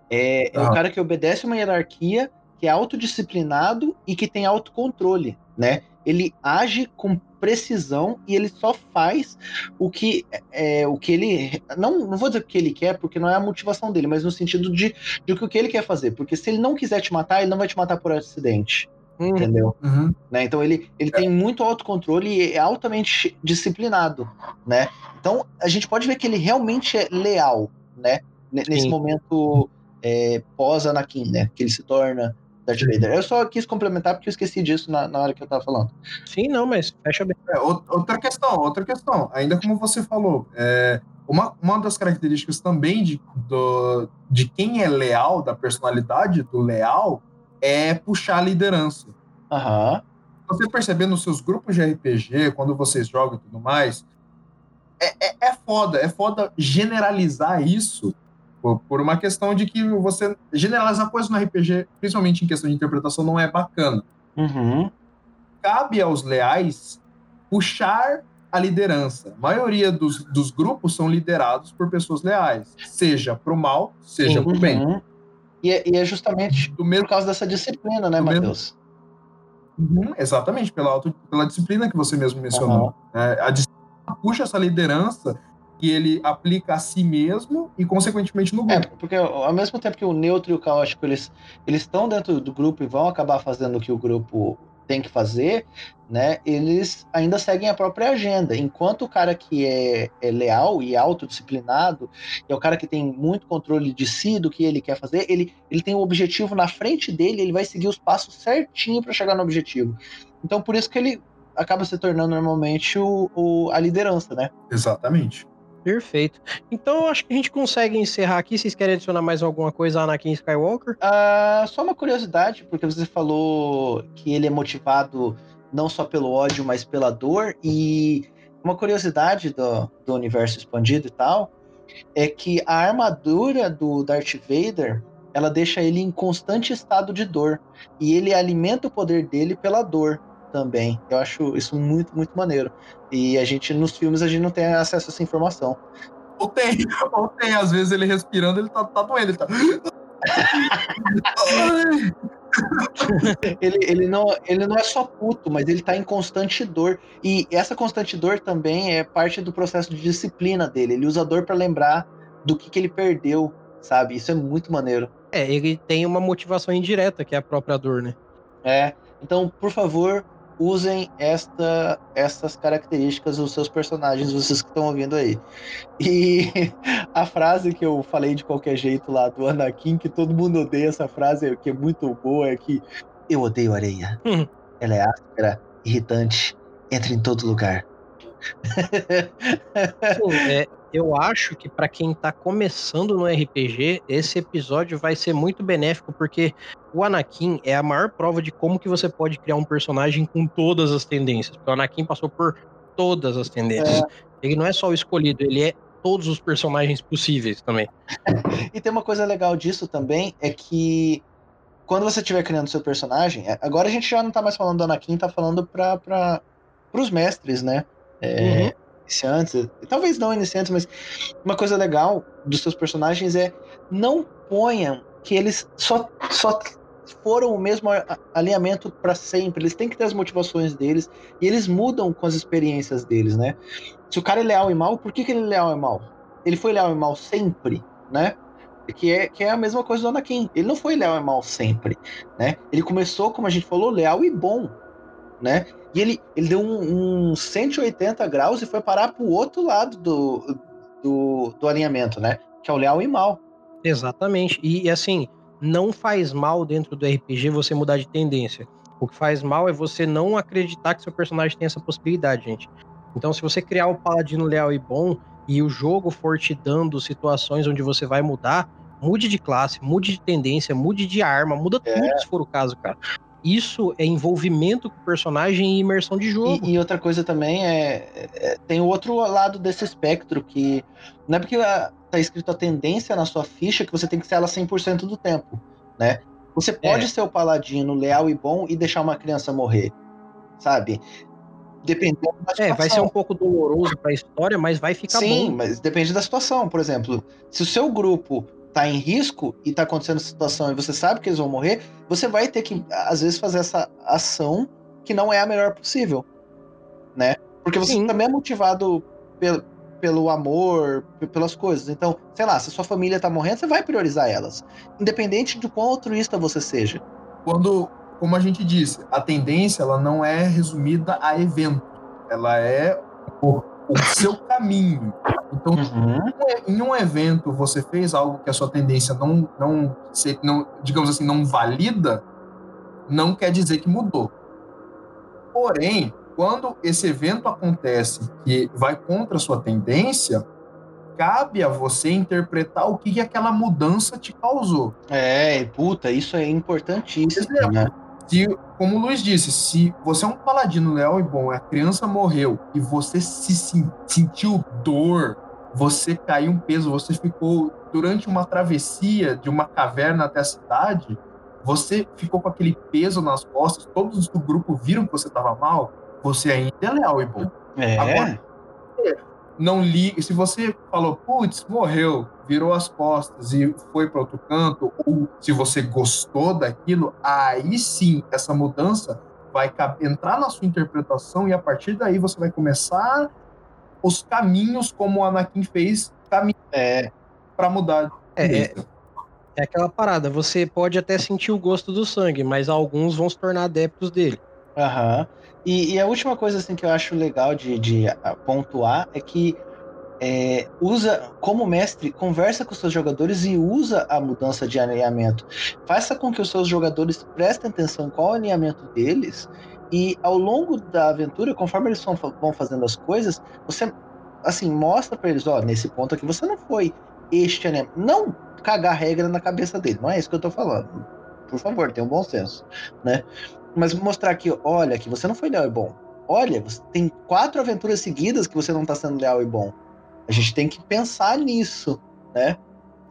É, é o ah. cara que obedece uma hierarquia, que é autodisciplinado e que tem autocontrole, né? Ele age com precisão e ele só faz o que é, o que ele não, não vou dizer o que ele quer porque não é a motivação dele, mas no sentido de, de o que ele quer fazer, porque se ele não quiser te matar, ele não vai te matar por acidente. Uhum. Entendeu? Uhum. Né? Então ele, ele é. tem muito autocontrole e é altamente disciplinado, né? Então a gente pode ver que ele realmente é leal, né? Nesse Sim. momento é, pós-Anakin, né? Que ele se torna Darth Vader. Eu só quis complementar porque eu esqueci disso na, na hora que eu tava falando. Sim, não, mas fecha bem. É, outra questão, outra questão. Ainda como você falou, é, uma, uma das características também de, do, de quem é leal, da personalidade do leal, é puxar a liderança. Aham. Uhum. Você perceber nos seus grupos de RPG, quando vocês jogam e tudo mais, é, é, é foda, é foda generalizar isso por, por uma questão de que você generalizar coisas no RPG, principalmente em questão de interpretação, não é bacana. Uhum. Cabe aos leais puxar a liderança. A maioria dos, dos grupos são liderados por pessoas leais, seja pro mal, seja uhum. pro bem. E é, e é justamente do mesmo, por causa dessa disciplina, né, Matheus? Uhum, exatamente, pela, auto, pela disciplina que você mesmo mencionou. Uhum. É, a disciplina puxa essa liderança que ele aplica a si mesmo e, consequentemente, no grupo. É, porque ao mesmo tempo que o neutro e o caótico eles eles estão dentro do grupo e vão acabar fazendo o que o grupo tem que fazer, né? Eles ainda seguem a própria agenda. Enquanto o cara que é, é leal e autodisciplinado, é o cara que tem muito controle de si, do que ele quer fazer, ele, ele tem o um objetivo na frente dele, ele vai seguir os passos certinho para chegar no objetivo. Então, por isso que ele acaba se tornando normalmente o, o, a liderança, né? Exatamente. Perfeito. Então acho que a gente consegue encerrar aqui. Vocês querem adicionar mais alguma coisa a Anakin Skywalker? Uh, só uma curiosidade, porque você falou que ele é motivado não só pelo ódio, mas pela dor. E uma curiosidade do, do universo expandido e tal é que a armadura do Darth Vader ela deixa ele em constante estado de dor. E ele alimenta o poder dele pela dor também. Eu acho isso muito, muito maneiro. E a gente, nos filmes, a gente não tem acesso a essa informação. Ou tem, ou tem, às vezes ele respirando, ele tá, tá doendo, ele tá. ele, ele, não, ele não é só puto, mas ele tá em constante dor. E essa constante dor também é parte do processo de disciplina dele. Ele usa dor para lembrar do que, que ele perdeu, sabe? Isso é muito maneiro. É, ele tem uma motivação indireta, que é a própria dor, né? É. Então, por favor, usem esta, essas características dos seus personagens, vocês que estão ouvindo aí. E a frase que eu falei de qualquer jeito lá do Anakin, que todo mundo odeia essa frase, que é muito boa, é que eu odeio areia. Hum. Ela é áspera, irritante, entra em todo lugar. É, eu acho que para quem tá começando no RPG, esse episódio vai ser muito benéfico porque o Anakin é a maior prova de como que você pode criar um personagem com todas as tendências. Porque o Anakin passou por todas as tendências. É. Ele não é só o escolhido, ele é todos os personagens possíveis também. e tem uma coisa legal disso também, é que quando você estiver criando seu personagem, é, agora a gente já não tá mais falando do Anakin, tá falando para para os mestres, né? É, uhum iniciantes, talvez não iniciantes, mas uma coisa legal dos seus personagens é não ponham que eles só, só foram o mesmo alinhamento para sempre. Eles têm que ter as motivações deles e eles mudam com as experiências deles, né? Se o cara é leal e mal, por que, que ele é leal e mal? Ele foi leal e mal sempre, né? Que é, que é a mesma coisa do Anakin. Ele não foi leal e mal sempre, né? Ele começou, como a gente falou, leal e bom, né? E ele, ele deu um, um 180 graus e foi parar pro outro lado do, do, do alinhamento, né? Que é o leal e mal. Exatamente. E, assim, não faz mal dentro do RPG você mudar de tendência. O que faz mal é você não acreditar que seu personagem tem essa possibilidade, gente. Então, se você criar o paladino leal e bom e o jogo for te dando situações onde você vai mudar, mude de classe, mude de tendência, mude de arma, muda é. tudo se for o caso, cara. Isso é envolvimento com o personagem e imersão de jogo. E, e outra coisa também é, é, Tem o outro lado desse espectro que. Não é porque tá escrito a tendência na sua ficha que você tem que ser ela 100% do tempo, né? Você pode é. ser o paladino leal e bom e deixar uma criança morrer, sabe? Dependendo da situação. É, vai ser um pouco doloroso para a história, mas vai ficar Sim, bom. Sim, mas depende da situação. Por exemplo, se o seu grupo tá em risco e tá acontecendo essa situação e você sabe que eles vão morrer, você vai ter que, às vezes, fazer essa ação que não é a melhor possível, né? Porque você Sim. também é motivado pelo, pelo amor, pelas coisas. Então, sei lá, se sua família tá morrendo, você vai priorizar elas. Independente de quão altruísta você seja. Quando, como a gente disse, a tendência ela não é resumida a evento. Ela é o, o seu caminho. Então, uhum. em um evento você fez algo que a sua tendência não, não, não, digamos assim, não valida, não quer dizer que mudou. Porém, quando esse evento acontece que vai contra a sua tendência, cabe a você interpretar o que, que aquela mudança te causou. É, puta, isso é importantíssimo. Exemplo, né? Se, como o Luiz disse, se você é um paladino leal e bom, a criança morreu e você se sentiu dor, você caiu um peso, você ficou durante uma travessia de uma caverna até a cidade, você ficou com aquele peso nas costas, todos do grupo viram que você estava mal, você ainda é leal e bom. É. Agora, não liga. Se você falou, putz, morreu, virou as costas e foi para outro canto, ou se você gostou daquilo, aí sim essa mudança vai entrar na sua interpretação e a partir daí você vai começar os caminhos como o Anakin fez caminho é. para mudar. É, é, é aquela parada. Você pode até sentir o gosto do sangue, mas alguns vão se tornar adeptos dele. Aham. Uhum. E, e, a última coisa assim que eu acho legal de, de pontuar é que é, usa, como mestre, conversa com seus jogadores e usa a mudança de alinhamento. Faça com que os seus jogadores prestem atenção qual é o alinhamento deles e ao longo da aventura, conforme eles vão, fazendo as coisas, você assim mostra para eles, ó, nesse ponto aqui você não foi este alinhamento. Não cagar regra na cabeça dele, não é isso que eu tô falando. Por favor, tenha um bom senso, né? Mas mostrar que, olha, que você não foi leal e bom. Olha, tem quatro aventuras seguidas que você não tá sendo leal e bom. A gente tem que pensar nisso, né?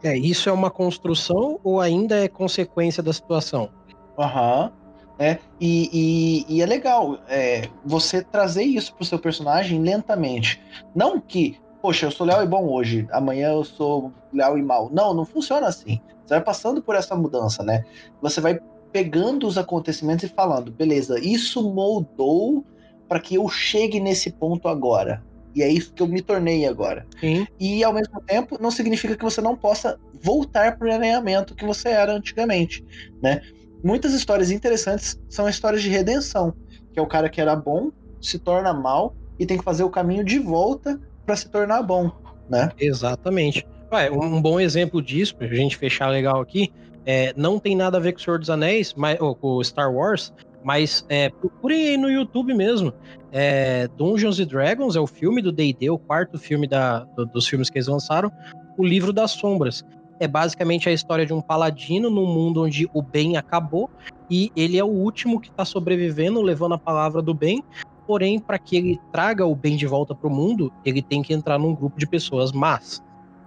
É, isso é uma construção ou ainda é consequência da situação? Aham. Uhum. É, e, e, e, é legal é, você trazer isso pro seu personagem lentamente. Não que, poxa, eu sou leal e bom hoje, amanhã eu sou leal e mal. Não, não funciona assim. Você vai passando por essa mudança, né? Você vai pegando os acontecimentos e falando, beleza, isso moldou para que eu chegue nesse ponto agora. E é isso que eu me tornei agora. Sim. E ao mesmo tempo, não significa que você não possa voltar para o alinhamento que você era antigamente, né? Muitas histórias interessantes são histórias de redenção, que é o cara que era bom, se torna mal e tem que fazer o caminho de volta para se tornar bom, né? Exatamente. Ué, um bom exemplo disso, pra gente fechar legal aqui, é, não tem nada a ver com o Senhor dos Anéis, mas, ou com Star Wars, mas é, procurem aí no YouTube mesmo. É, Dungeons and Dragons é o filme do D&D, o quarto filme da, do, dos filmes que eles lançaram. O Livro das Sombras. É basicamente a história de um paladino num mundo onde o bem acabou e ele é o último que está sobrevivendo, levando a palavra do bem. Porém, para que ele traga o bem de volta para o mundo, ele tem que entrar num grupo de pessoas más.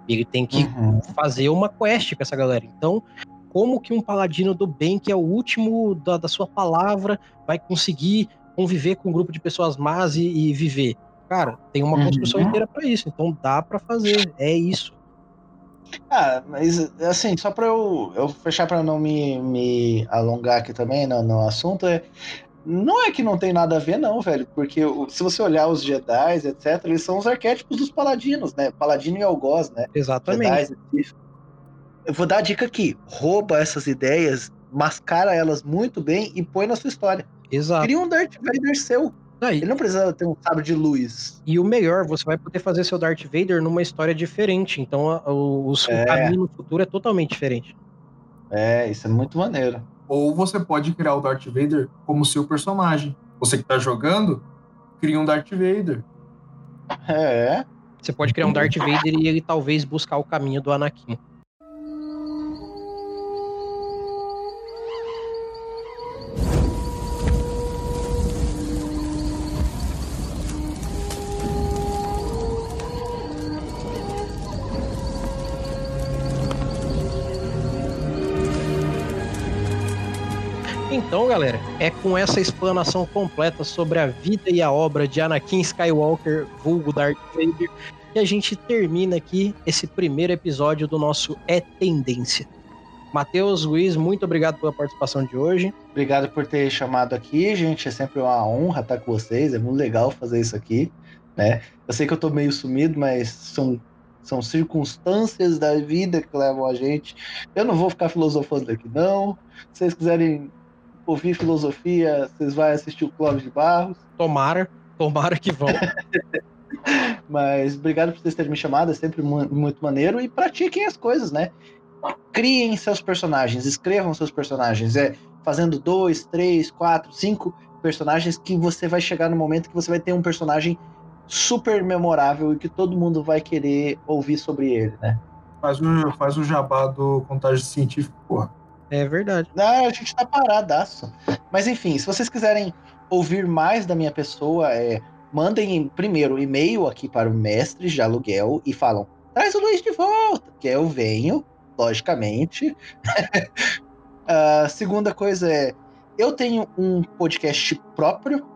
Ele tem que uhum. fazer uma quest com essa galera. Então, como que um paladino do bem, que é o último da, da sua palavra, vai conseguir conviver com um grupo de pessoas más e, e viver? Cara, tem uma construção uhum. inteira para isso, então dá para fazer, é isso. Ah, mas assim, só pra eu, eu fechar pra não me, me alongar aqui também no, no assunto, é, não é que não tem nada a ver, não, velho, porque se você olhar os Jedi, etc., eles são os arquétipos dos paladinos, né? Paladino e algoz, né? Exatamente. Jedi, eu vou dar a dica aqui: rouba essas ideias, mascara elas muito bem e põe na sua história. Exato. Cria um Darth Vader seu. Aí. Ele não precisa ter um sabre de luz. E o melhor, você vai poder fazer seu Darth Vader numa história diferente. Então a, o, o, é. caminho no futuro é totalmente diferente. É, isso é muito maneiro. Ou você pode criar o Darth Vader como seu personagem. Você que tá jogando, cria um Darth Vader. É. Você pode criar um Darth Vader e ele talvez buscar o caminho do Anakin. Então, galera, é com essa explanação completa sobre a vida e a obra de Anakin Skywalker, vulgo Darth Vader, que a gente termina aqui esse primeiro episódio do nosso É Tendência. Matheus, Luiz, muito obrigado pela participação de hoje. Obrigado por ter chamado aqui, gente. É sempre uma honra estar com vocês. É muito legal fazer isso aqui, né? Eu sei que eu tô meio sumido, mas são, são circunstâncias da vida que levam a gente. Eu não vou ficar filosofando aqui, não. Se vocês quiserem ouvir filosofia, vocês vão assistir o Clóvis de Barros. Tomara, tomara que vão. Mas obrigado por vocês terem me chamado, é sempre muito maneiro. E pratiquem as coisas, né? Criem seus personagens, escrevam seus personagens. É fazendo dois, três, quatro, cinco personagens que você vai chegar no momento que você vai ter um personagem super memorável e que todo mundo vai querer ouvir sobre ele, né? Faz o, faz o jabá do contagem científico, porra. É verdade. A gente tá paradaço. Mas enfim, se vocês quiserem ouvir mais da minha pessoa, é, mandem primeiro e-mail aqui para o mestre de aluguel e falam: traz o Luiz de volta, que eu venho, logicamente. a segunda coisa é: eu tenho um podcast próprio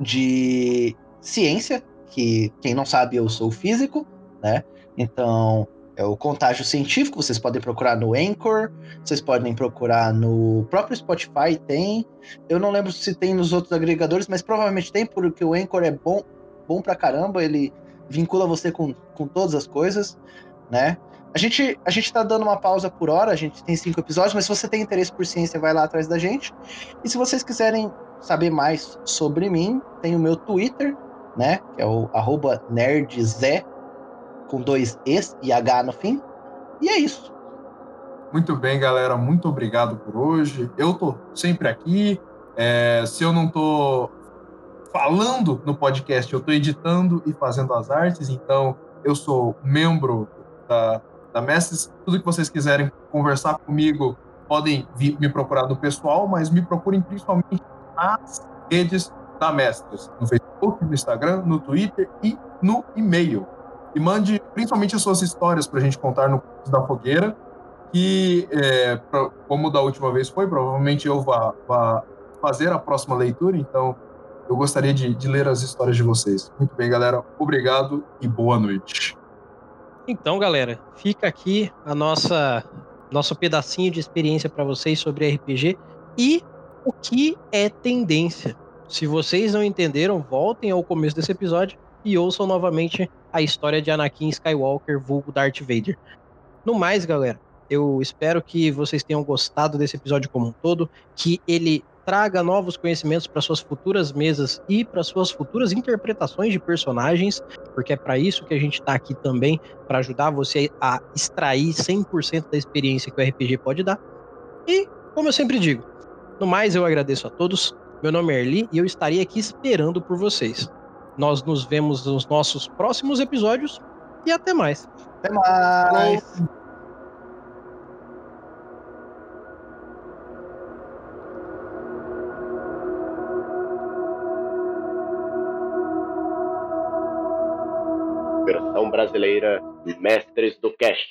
de ciência, que quem não sabe, eu sou físico, né? Então, é o Contágio Científico, vocês podem procurar no Anchor, vocês podem procurar no próprio Spotify, tem. Eu não lembro se tem nos outros agregadores, mas provavelmente tem, porque o Anchor é bom, bom pra caramba, ele vincula você com, com todas as coisas, né? A gente, a gente tá dando uma pausa por hora, a gente tem cinco episódios, mas se você tem interesse por ciência, vai lá atrás da gente. E se vocês quiserem saber mais sobre mim, tem o meu Twitter, né? Que é o arroba nerdzé, com dois Es e H no fim. E é isso. Muito bem, galera. Muito obrigado por hoje. Eu tô sempre aqui. É, se eu não tô falando no podcast, eu tô editando e fazendo as artes. Então, eu sou membro da, da Mestres. Tudo que vocês quiserem conversar comigo, podem vir, me procurar no pessoal, mas me procurem principalmente nas redes da Mestres. No Facebook, no Instagram, no Twitter e no e-mail e mande principalmente as suas histórias para a gente contar no da fogueira, que, é, pra, como da última vez foi, provavelmente eu vá, vá, fazer a próxima leitura, então eu gostaria de, de ler as histórias de vocês. Muito bem, galera, obrigado e boa noite. Então, galera, fica aqui a nossa nosso pedacinho de experiência para vocês sobre RPG e o que é tendência. Se vocês não entenderam, voltem ao começo desse episódio e ouçam novamente a história de Anakin Skywalker, vulgo Darth Vader. No mais, galera, eu espero que vocês tenham gostado desse episódio como um todo, que ele traga novos conhecimentos para suas futuras mesas e para suas futuras interpretações de personagens, porque é para isso que a gente está aqui também, para ajudar você a extrair 100% da experiência que o RPG pode dar. E, como eu sempre digo, no mais eu agradeço a todos. Meu nome é Erli e eu estaria aqui esperando por vocês. Nós nos vemos nos nossos próximos episódios e até mais. Até mais. Versão brasileira Mestres do Cast.